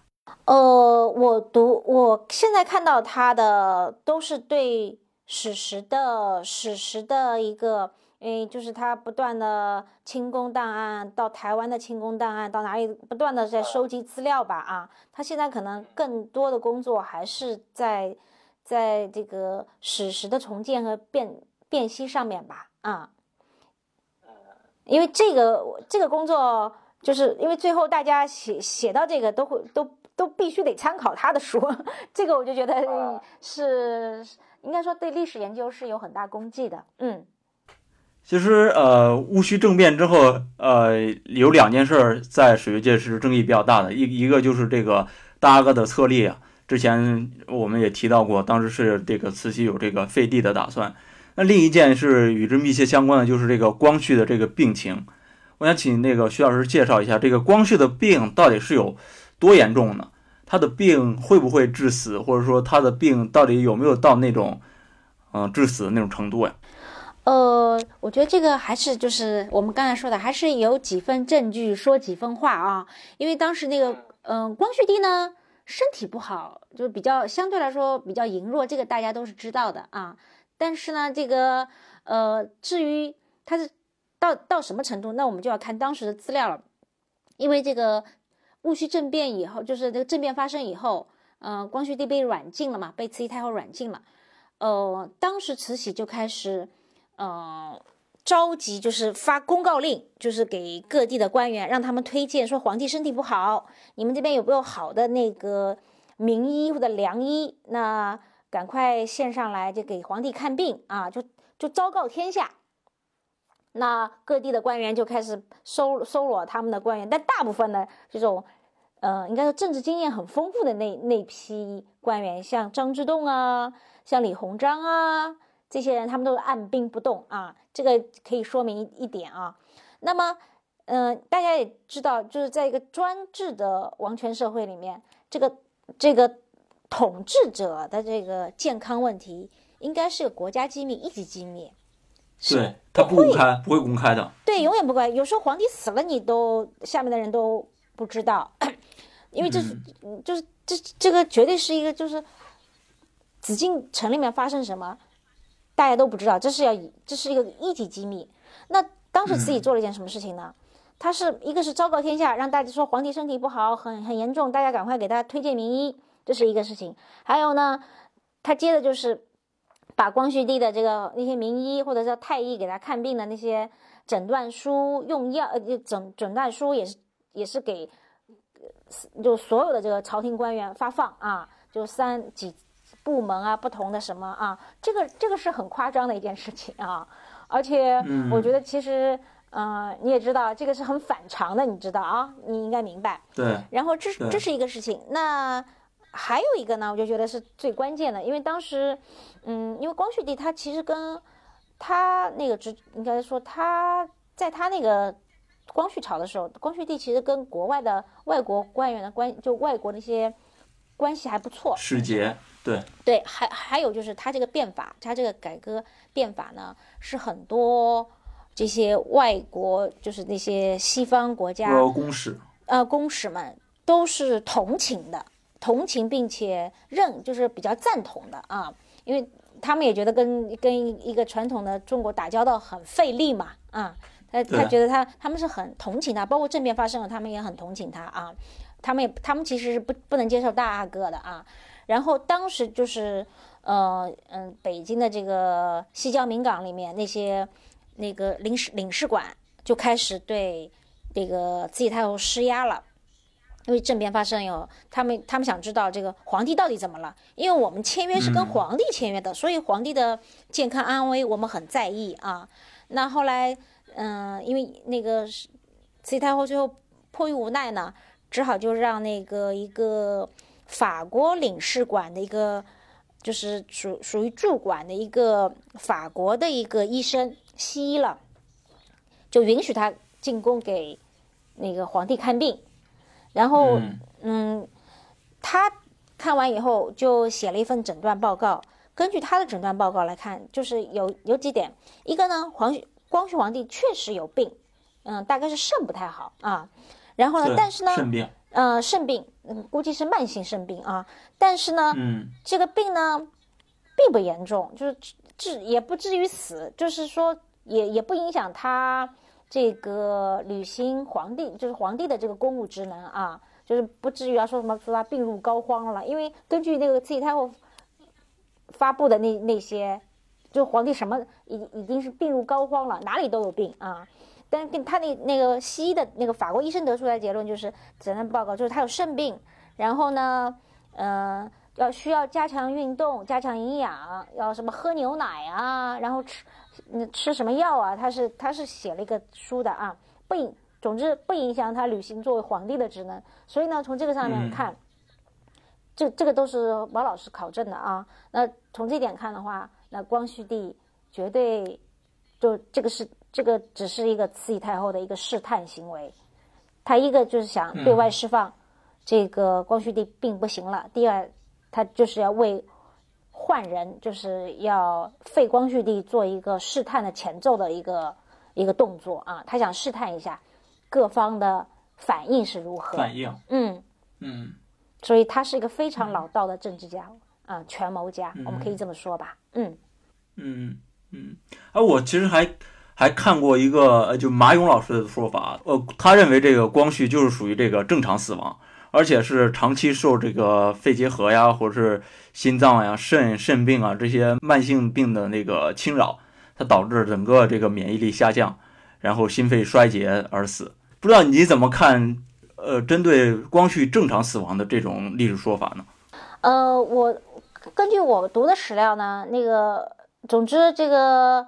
呃，我读我现在看到他的都是对史实的史实的一个，诶，就是他不断的清宫档案，到台湾的清宫档案，到哪里不断的在收集资料吧，啊，他现在可能更多的工作还是在在这个史实的重建和辨辨析上面吧，啊，因为这个这个工作，就是因为最后大家写写到这个都会都。都必须得参考他的书，这个我就觉得是应该说对历史研究是有很大功绩的。嗯，其实呃，戊戌政变之后，呃，有两件事在史学界是争议比较大的，一一个就是这个大阿哥的册立啊，之前我们也提到过，当时是这个慈禧有这个废帝的打算。那另一件是与之密切相关的，就是这个光绪的这个病情。我想请那个徐老师介绍一下，这个光绪的病到底是有多严重呢？他的病会不会致死，或者说他的病到底有没有到那种，嗯，致死的那种程度呀？呃，我觉得这个还是就是我们刚才说的，还是有几分证据说几分话啊。因为当时那个，嗯，光绪帝呢身体不好，就是比较相对来说比较羸弱，这个大家都是知道的啊。但是呢，这个，呃，至于他是到到什么程度，那我们就要看当时的资料了，因为这个。戊戌政变以后，就是这个政变发生以后，呃，光绪帝被软禁了嘛，被慈禧太后软禁了。呃，当时慈禧就开始，呃，召集，就是发公告令，就是给各地的官员，让他们推荐说皇帝身体不好，你们这边有没有好的那个名医或者良医？那赶快献上来，就给皇帝看病啊，就就昭告天下。那各地的官员就开始收收罗他们的官员，但大部分的这种，呃，应该说政治经验很丰富的那那批官员，像张之洞啊，像李鸿章啊，这些人他们都是按兵不动啊。这个可以说明一点啊。那么，嗯，大家也知道，就是在一个专制的王权社会里面，这个这个统治者的这个健康问题，应该是个国家机密、一级机密。对他不公开，不会公开的。对，永远不公开。有时候皇帝死了，你都下面的人都不知道，因为这是，就是这这个绝对是一个，就是紫禁城里面发生什么，大家都不知道，这是要这是一个一级机密。那当时慈禧做了一件什么事情呢？他是一个是昭告天下，让大家说皇帝身体不好，很很严重，大家赶快给他推荐名医，这是一个事情。还有呢，他接的就是。把光绪帝的这个那些名医或者叫太医给他看病的那些诊断书、用药呃诊诊断书也是也是给就所有的这个朝廷官员发放啊，就三几部门啊不同的什么啊，这个这个是很夸张的一件事情啊，而且我觉得其实嗯你也知道这个是很反常的，你知道啊，你应该明白。对。然后这这是一个事情，那。还有一个呢，我就觉得是最关键的，因为当时，嗯，因为光绪帝他其实跟他那个之应该说他在他那个光绪朝的时候，光绪帝其实跟国外的外国官员的关就外国那些关系还不错。使节，对对，还还有就是他这个变法，他这个改革变法呢，是很多这些外国就是那些西方国家公使呃公使们都是同情的。同情并且认，就是比较赞同的啊，因为他们也觉得跟跟一个传统的中国打交道很费力嘛啊，他他觉得他他们是很同情他，包括政变发生了，他们也很同情他啊，他们也他们其实是不不能接受大阿哥的啊，然后当时就是呃嗯，北京的这个西郊民港里面那些那个领事领事馆就开始对这个慈禧太后施压了。因为政变发生以后，他们他们想知道这个皇帝到底怎么了？因为我们签约是跟皇帝签约的，所以皇帝的健康安危我们很在意啊。那后来，嗯，因为那个慈禧太后最后迫于无奈呢，只好就让那个一个法国领事馆的一个，就是属属于驻馆的一个法国的一个医生西医了，就允许他进宫给那个皇帝看病。然后，嗯，他看完以后就写了一份诊断报告。根据他的诊断报告来看，就是有有几点：一个呢，皇光绪皇帝确实有病，嗯，大概是肾不太好啊。然后呢，但是呢，肾病，呃，肾病，嗯，估计是慢性肾病啊。但是呢，嗯，这个病呢，并不严重，就是治也不至于死，就是说也也不影响他。这个履行皇帝就是皇帝的这个公务职能啊，就是不至于要说什么说他病入膏肓了，因为根据那个慈禧太后发布的那那些，就皇帝什么已已经是病入膏肓了，哪里都有病啊。但跟他那那个西医的那个法国医生得出来结论就是诊断报告就是他有肾病，然后呢，呃，要需要加强运动、加强营养，要什么喝牛奶啊，然后吃嗯吃什么药啊？他是他是写了一个书的啊，不影，总之不影响他履行作为皇帝的职能。所以呢，从这个上面看，这这个都是毛老师考证的啊。那从这点看的话，那光绪帝绝对就这个是这个只是一个慈禧太后的一个试探行为，他一个就是想对外释放这个光绪帝病不行了，第二。他就是要为换人，就是要废光绪帝做一个试探的前奏的一个一个动作啊！他想试探一下各方的反应是如何。反应，嗯嗯，所以他是一个非常老道的政治家啊，权谋家，我们可以这么说吧？嗯嗯嗯。哎，我其实还还看过一个，就马勇老师的说法，呃，他认为这个光绪就是属于这个正常死亡。而且是长期受这个肺结核呀，或者是心脏呀、肾肾病啊这些慢性病的那个侵扰，它导致整个这个免疫力下降，然后心肺衰竭而死。不知道你怎么看？呃，针对光绪正常死亡的这种历史说法呢？呃，我根据我读的史料呢，那个总之这个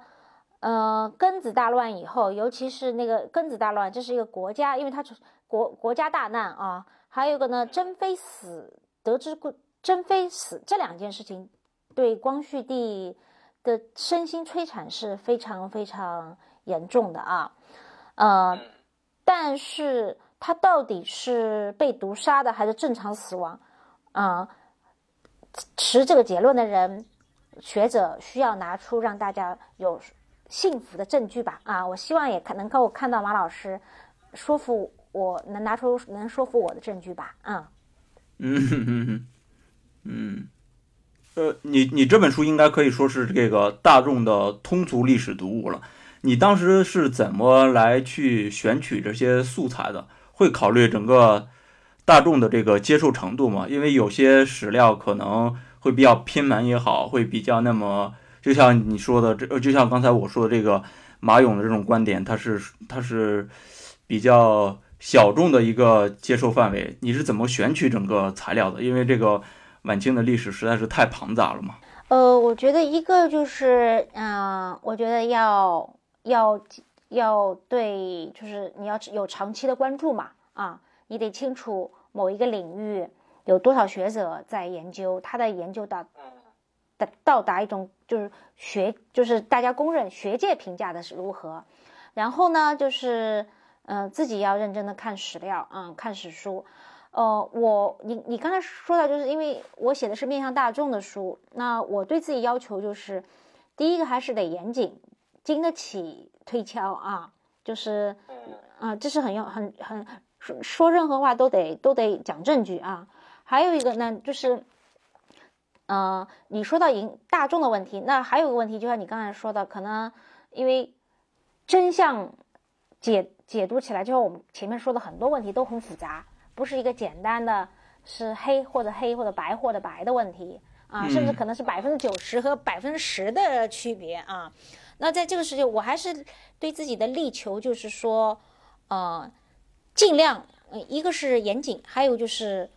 呃庚子大乱以后，尤其是那个庚子大乱，这是一个国家，因为它国国家大难啊。还有个呢，珍妃死，得知故珍妃死这两件事情，对光绪帝的身心摧残是非常非常严重的啊。呃，但是他到底是被毒杀的还是正常死亡啊？持这个结论的人，学者需要拿出让大家有幸福的证据吧？啊，我希望也可能够看到马老师说服。我能拿出能说服我的证据吧？嗯，嗯嗯，呃，你你这本书应该可以说是这个大众的通俗历史读物了。你当时是怎么来去选取这些素材的？会考虑整个大众的这个接受程度吗？因为有些史料可能会比较偏门也好，会比较那么，就像你说的这，就像刚才我说的这个马勇的这种观点，他是他是比较。小众的一个接受范围，你是怎么选取整个材料的？因为这个晚清的历史实在是太庞杂了嘛。呃，我觉得一个就是，嗯，我觉得要要要对，就是你要有长期的关注嘛，啊，你得清楚某一个领域有多少学者在研究，他的研究到的到达一种就是学，就是大家公认学界评价的是如何，然后呢，就是。嗯，自己要认真的看史料，嗯，看史书。呃，我你你刚才说到，就是因为我写的是面向大众的书，那我对自己要求就是，第一个还是得严谨，经得起推敲啊，就是，啊，这是很要很很说说任何话都得都得讲证据啊。还有一个呢，就是，嗯，你说到引大众的问题，那还有个问题，就像你刚才说的，可能因为真相解。解读起来，就像我们前面说的很多问题都很复杂，不是一个简单的是黑或者黑或者白或者白的问题啊，甚至可能是百分之九十和百分之十的区别啊。那在这个时间，我还是对自己的力求就是说，呃，尽量，一个是严谨，还有就是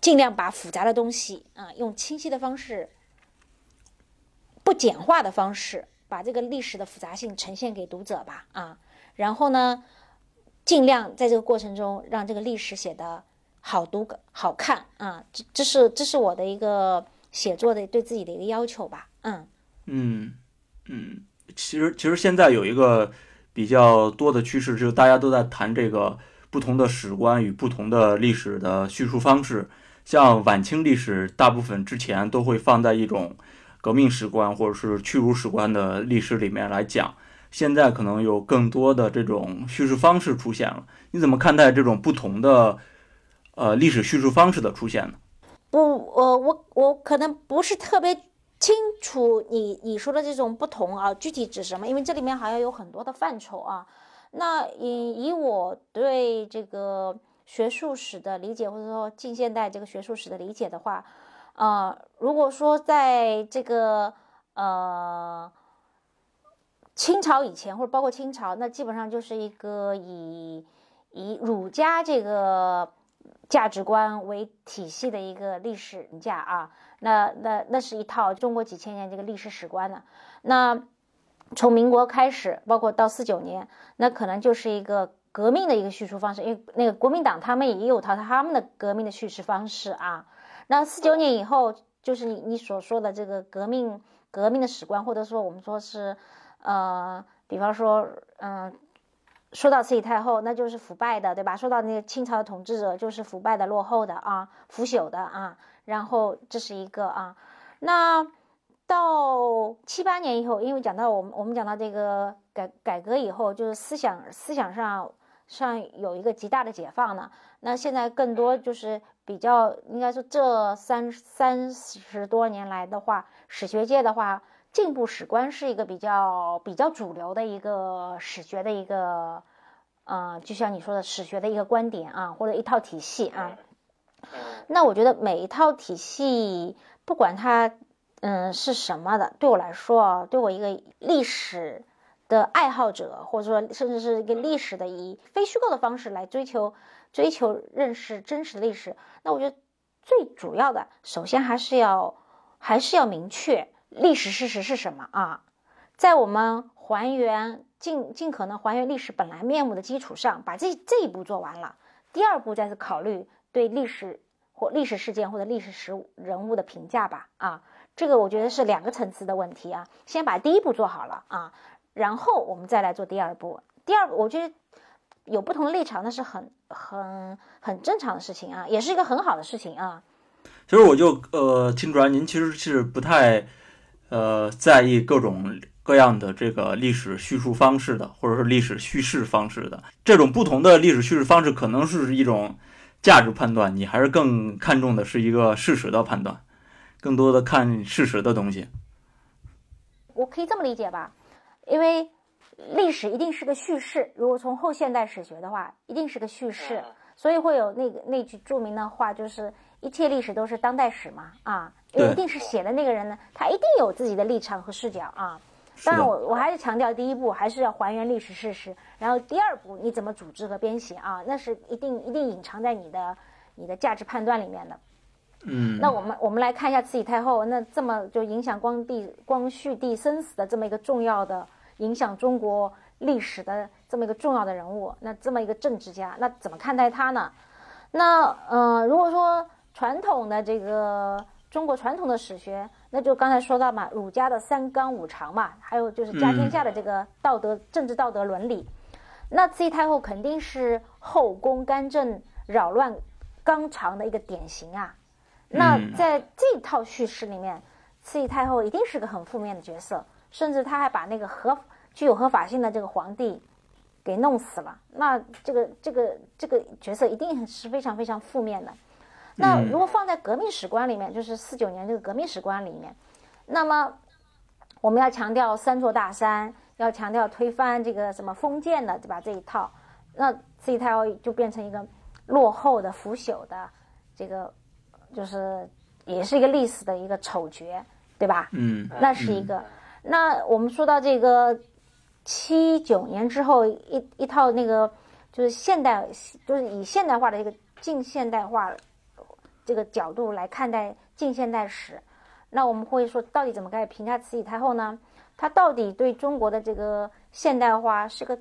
尽量把复杂的东西啊，用清晰的方式，不简化的方式，把这个历史的复杂性呈现给读者吧啊。然后呢，尽量在这个过程中让这个历史写的好读、好看啊！这这是这是我的一个写作的对自己的一个要求吧。嗯嗯嗯，其实其实现在有一个比较多的趋势，就是大家都在谈这个不同的史观与不同的历史的叙述方式。像晚清历史，大部分之前都会放在一种革命史观或者是屈辱史观的历史里面来讲。现在可能有更多的这种叙事方式出现了，你怎么看待这种不同的呃历史叙述方式的出现呢？不，我我我可能不是特别清楚你你说的这种不同啊，具体指什么？因为这里面好像有很多的范畴啊。那以以我对这个学术史的理解，或者说近现代这个学术史的理解的话，呃，如果说在这个呃。清朝以前，或者包括清朝，那基本上就是一个以以儒家这个价值观为体系的一个历史家啊。那那那是一套中国几千年这个历史史观呢。那从民国开始，包括到四九年，那可能就是一个革命的一个叙述方式，因为那个国民党他们也有套他们的革命的叙事方式啊。那四九年以后，就是你你所说的这个革命革命的史观，或者说我们说是，呃，比方说，嗯，说到慈禧太后，那就是腐败的，对吧？说到那个清朝的统治者，就是腐败的、落后的啊，腐朽的啊。然后这是一个啊，那到七八年以后，因为讲到我们我们讲到这个改改革以后，就是思想思想上上有一个极大的解放呢。那现在更多就是比较应该说这三三十多年来的话，史学界的话，进步史观是一个比较比较主流的一个史学的一个，呃，就像你说的史学的一个观点啊，或者一套体系啊。那我觉得每一套体系，不管它嗯是什么的，对我来说啊，对我一个历史的爱好者，或者说甚至是一个历史的以非虚构的方式来追求追求认识真实的历史，那我觉得最主要的，首先还是要还是要明确历史事实是什么啊，在我们还原尽尽可能还原历史本来面目的基础上，把这这一步做完了，第二步再是考虑。对历史或历史事件或者历史实人物的评价吧，啊，这个我觉得是两个层次的问题啊。先把第一步做好了啊，然后我们再来做第二步。第二，我觉得有不同的立场，那是很很很正常的事情啊，也是一个很好的事情啊。其实我就呃听出来，您其实是不太呃在意各种各样的这个历史叙述方式的，或者是历史叙事方式的。这种不同的历史叙事方式，可能是一种。价值判断，你还是更看重的是一个事实的判断，更多的看事实的东西。我可以这么理解吧，因为历史一定是个叙事，如果从后现代史学的话，一定是个叙事，所以会有那个那句著名的话，就是一切历史都是当代史嘛，啊，一定是写的那个人呢，他一定有自己的立场和视角啊。当然，我我还是强调，第一步还是要还原历史事实，然后第二步你怎么组织和编写啊？那是一定一定隐藏在你的你的价值判断里面的。嗯。那我们我们来看一下慈禧太后，那这么就影响光帝光绪帝生死的这么一个重要的影响中国历史的这么一个重要的人物，那这么一个政治家，那怎么看待他呢？那呃，如果说传统的这个中国传统的史学。那就刚才说到嘛，儒家的三纲五常嘛，还有就是家天下的这个道德、政治道德伦理。那慈禧太后肯定是后宫干政、扰乱纲常的一个典型啊。那在这套叙事里面，慈禧太后一定是个很负面的角色，甚至她还把那个合具有合法性的这个皇帝给弄死了。那这个这个这个角色一定是非常非常负面的。那如果放在革命史观里面，就是四九年这个革命史观里面，那么我们要强调三座大山，要强调推翻这个什么封建的，对吧？这一套，那慈禧太后就变成一个落后的、腐朽的，这个就是也是一个历史的一个丑角，对吧？嗯，那是一个。那我们说到这个七九年之后，一一套那个就是现代，就是以现代化的一个近现代化。这个角度来看待近现代史，那我们会说，到底怎么该评价慈禧太后呢？她到底对中国的这个现代化是个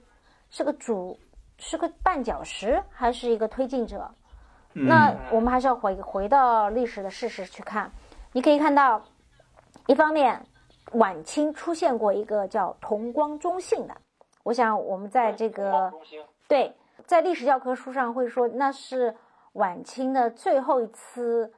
是个主是个绊脚石，还是一个推进者？那我们还是要回回到历史的事实去看。你可以看到，一方面，晚清出现过一个叫同光中兴的，我想我们在这个对在历史教科书上会说那是。晚清的最后一次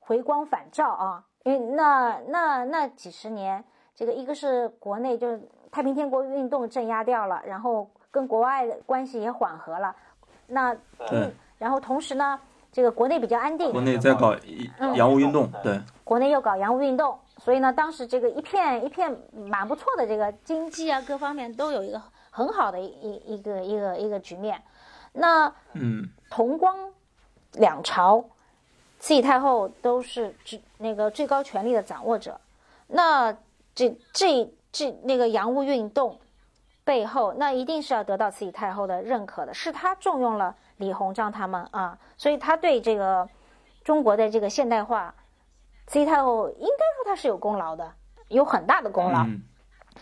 回光返照啊，因为那那那几十年，这个一个是国内就是太平天国运动镇压掉了，然后跟国外的关系也缓和了，那嗯，然后同时呢，这个国内比较安定，国内在搞洋务运动，对，国内又搞洋务运动，所以呢，当时这个一片一片蛮不错的这个经济啊，各方面都有一个很好的一一个一个一个局面，那嗯，同光。两朝，慈禧太后都是最那个最高权力的掌握者，那这这这那个洋务运动背后，那一定是要得到慈禧太后的认可的，是她重用了李鸿章他们啊，所以她对这个中国的这个现代化，慈禧太后应该说她是有功劳的，有很大的功劳，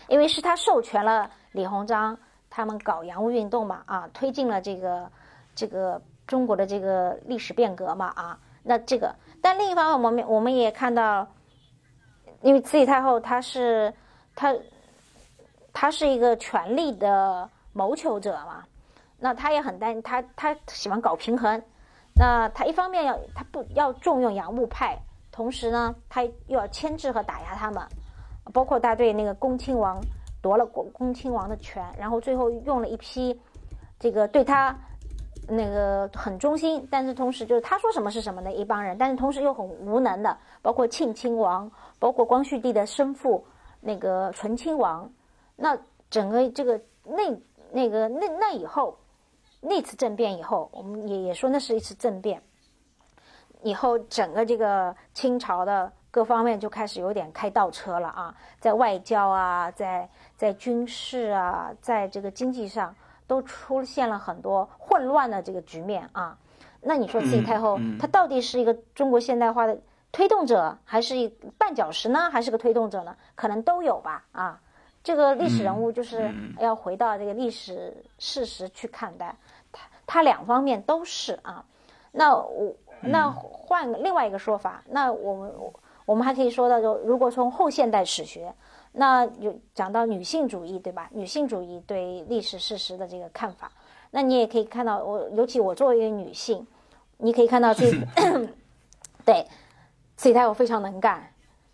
因为是她授权了李鸿章他们搞洋务运动嘛啊，推进了这个这个中国的这个历史变革嘛啊，那这个，但另一方面，我们我们也看到，因为慈禧太后她是她。她是一个权力的谋求者嘛，那她也很担她她喜欢搞平衡，那她一方面要她不要重用洋务派，同时呢，她又要牵制和打压他们，包括他对那个恭亲王夺了恭恭亲王的权，然后最后用了一批这个对他那个很忠心，但是同时就是他说什么是什么的一帮人，但是同时又很无能的，包括庆亲王，包括光绪帝的生父那个醇亲王。那整个这个那那个那那以后，那次政变以后，我们也也说那是一次政变。以后整个这个清朝的各方面就开始有点开倒车了啊，在外交啊，在在军事啊，在这个经济上都出现了很多混乱的这个局面啊。那你说慈禧太后她到底是一个中国现代化的推动者，还是一绊脚石呢？还是个推动者呢？可能都有吧啊。这个历史人物就是要回到这个历史事实去看待，他他两方面都是啊。那我那换另外一个说法，那我们我们还可以说到，就如果从后现代史学，那有讲到女性主义，对吧？女性主义对历史事实的这个看法，那你也可以看到，我尤其我作为一个女性，你可以看到这 对慈禧太后非常能干，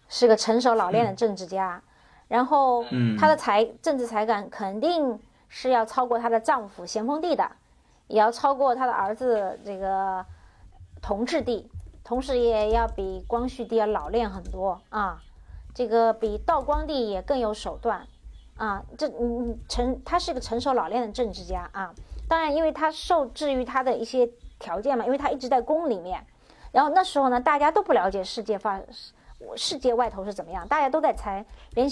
是个成熟老练的政治家。然后，她的才政治才干肯定是要超过她的丈夫咸丰帝的，也要超过她的儿子这个同治帝，同时也要比光绪帝要老练很多啊。这个比道光帝也更有手段啊。这嗯成，他是个成熟老练的政治家啊。当然，因为他受制于他的一些条件嘛，因为他一直在宫里面。然后那时候呢，大家都不了解世界发世界外头是怎么样，大家都在猜，连。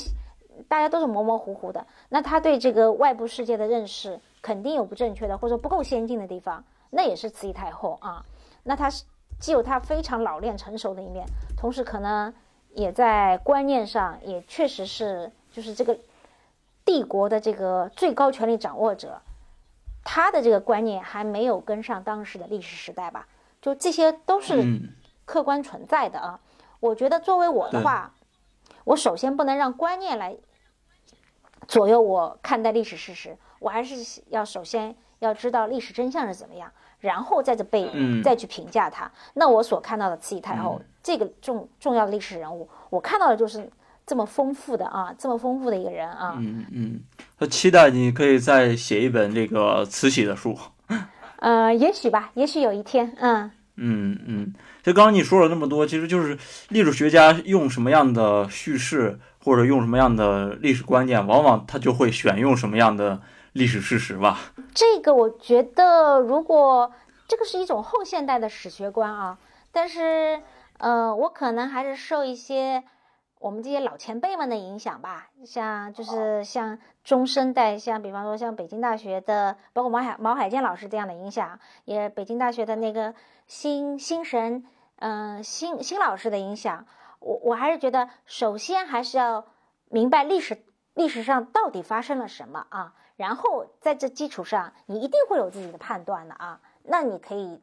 大家都是模模糊糊的，那他对这个外部世界的认识肯定有不正确的，或者说不够先进的地方。那也是慈禧太后啊，那她是既有她非常老练成熟的一面，同时可能也在观念上也确实是就是这个帝国的这个最高权力掌握者，他的这个观念还没有跟上当时的历史时代吧？就这些都是客观存在的啊。我觉得作为我的话，我首先不能让观念来。左右我看待历史事实，我还是要首先要知道历史真相是怎么样，然后再这背再去评价他。那我所看到的慈禧太后这个重重要的历史人物，我看到的就是这么丰富的啊，这么丰富的一个人啊。嗯嗯，他期待你可以再写一本这个慈禧的书。呃，也许吧，也许有一天，嗯嗯嗯。就刚刚你说了那么多，其实就是历史学家用什么样的叙事。或者用什么样的历史观念，往往他就会选用什么样的历史事实吧。这个我觉得，如果这个是一种后现代的史学观啊，但是，呃，我可能还是受一些我们这些老前辈们的影响吧。像就是像中生代，像比方说像北京大学的，包括毛海毛海建老师这样的影响，也北京大学的那个新新神，嗯，新新老师的影响。我我还是觉得，首先还是要明白历史历史上到底发生了什么啊，然后在这基础上，你一定会有自己的判断的啊。那你可以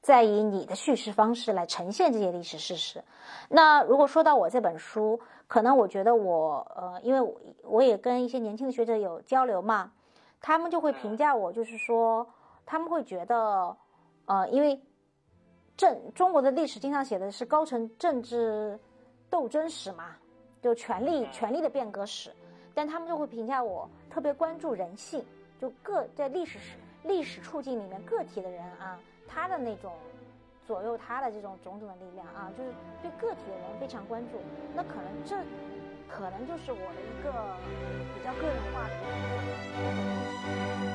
再以你的叙事方式来呈现这些历史事实。那如果说到我这本书，可能我觉得我呃，因为我也跟一些年轻的学者有交流嘛，他们就会评价我，就是说他们会觉得呃，因为政中国的历史经常写的是高层政治。斗争史嘛，就权力权力的变革史，但他们就会评价我特别关注人性，就个在历史史历史处境里面个体的人啊，他的那种左右他的这种种种的力量啊，就是对个体的人非常关注。那可能这可能就是我的一个比较个人化的一个。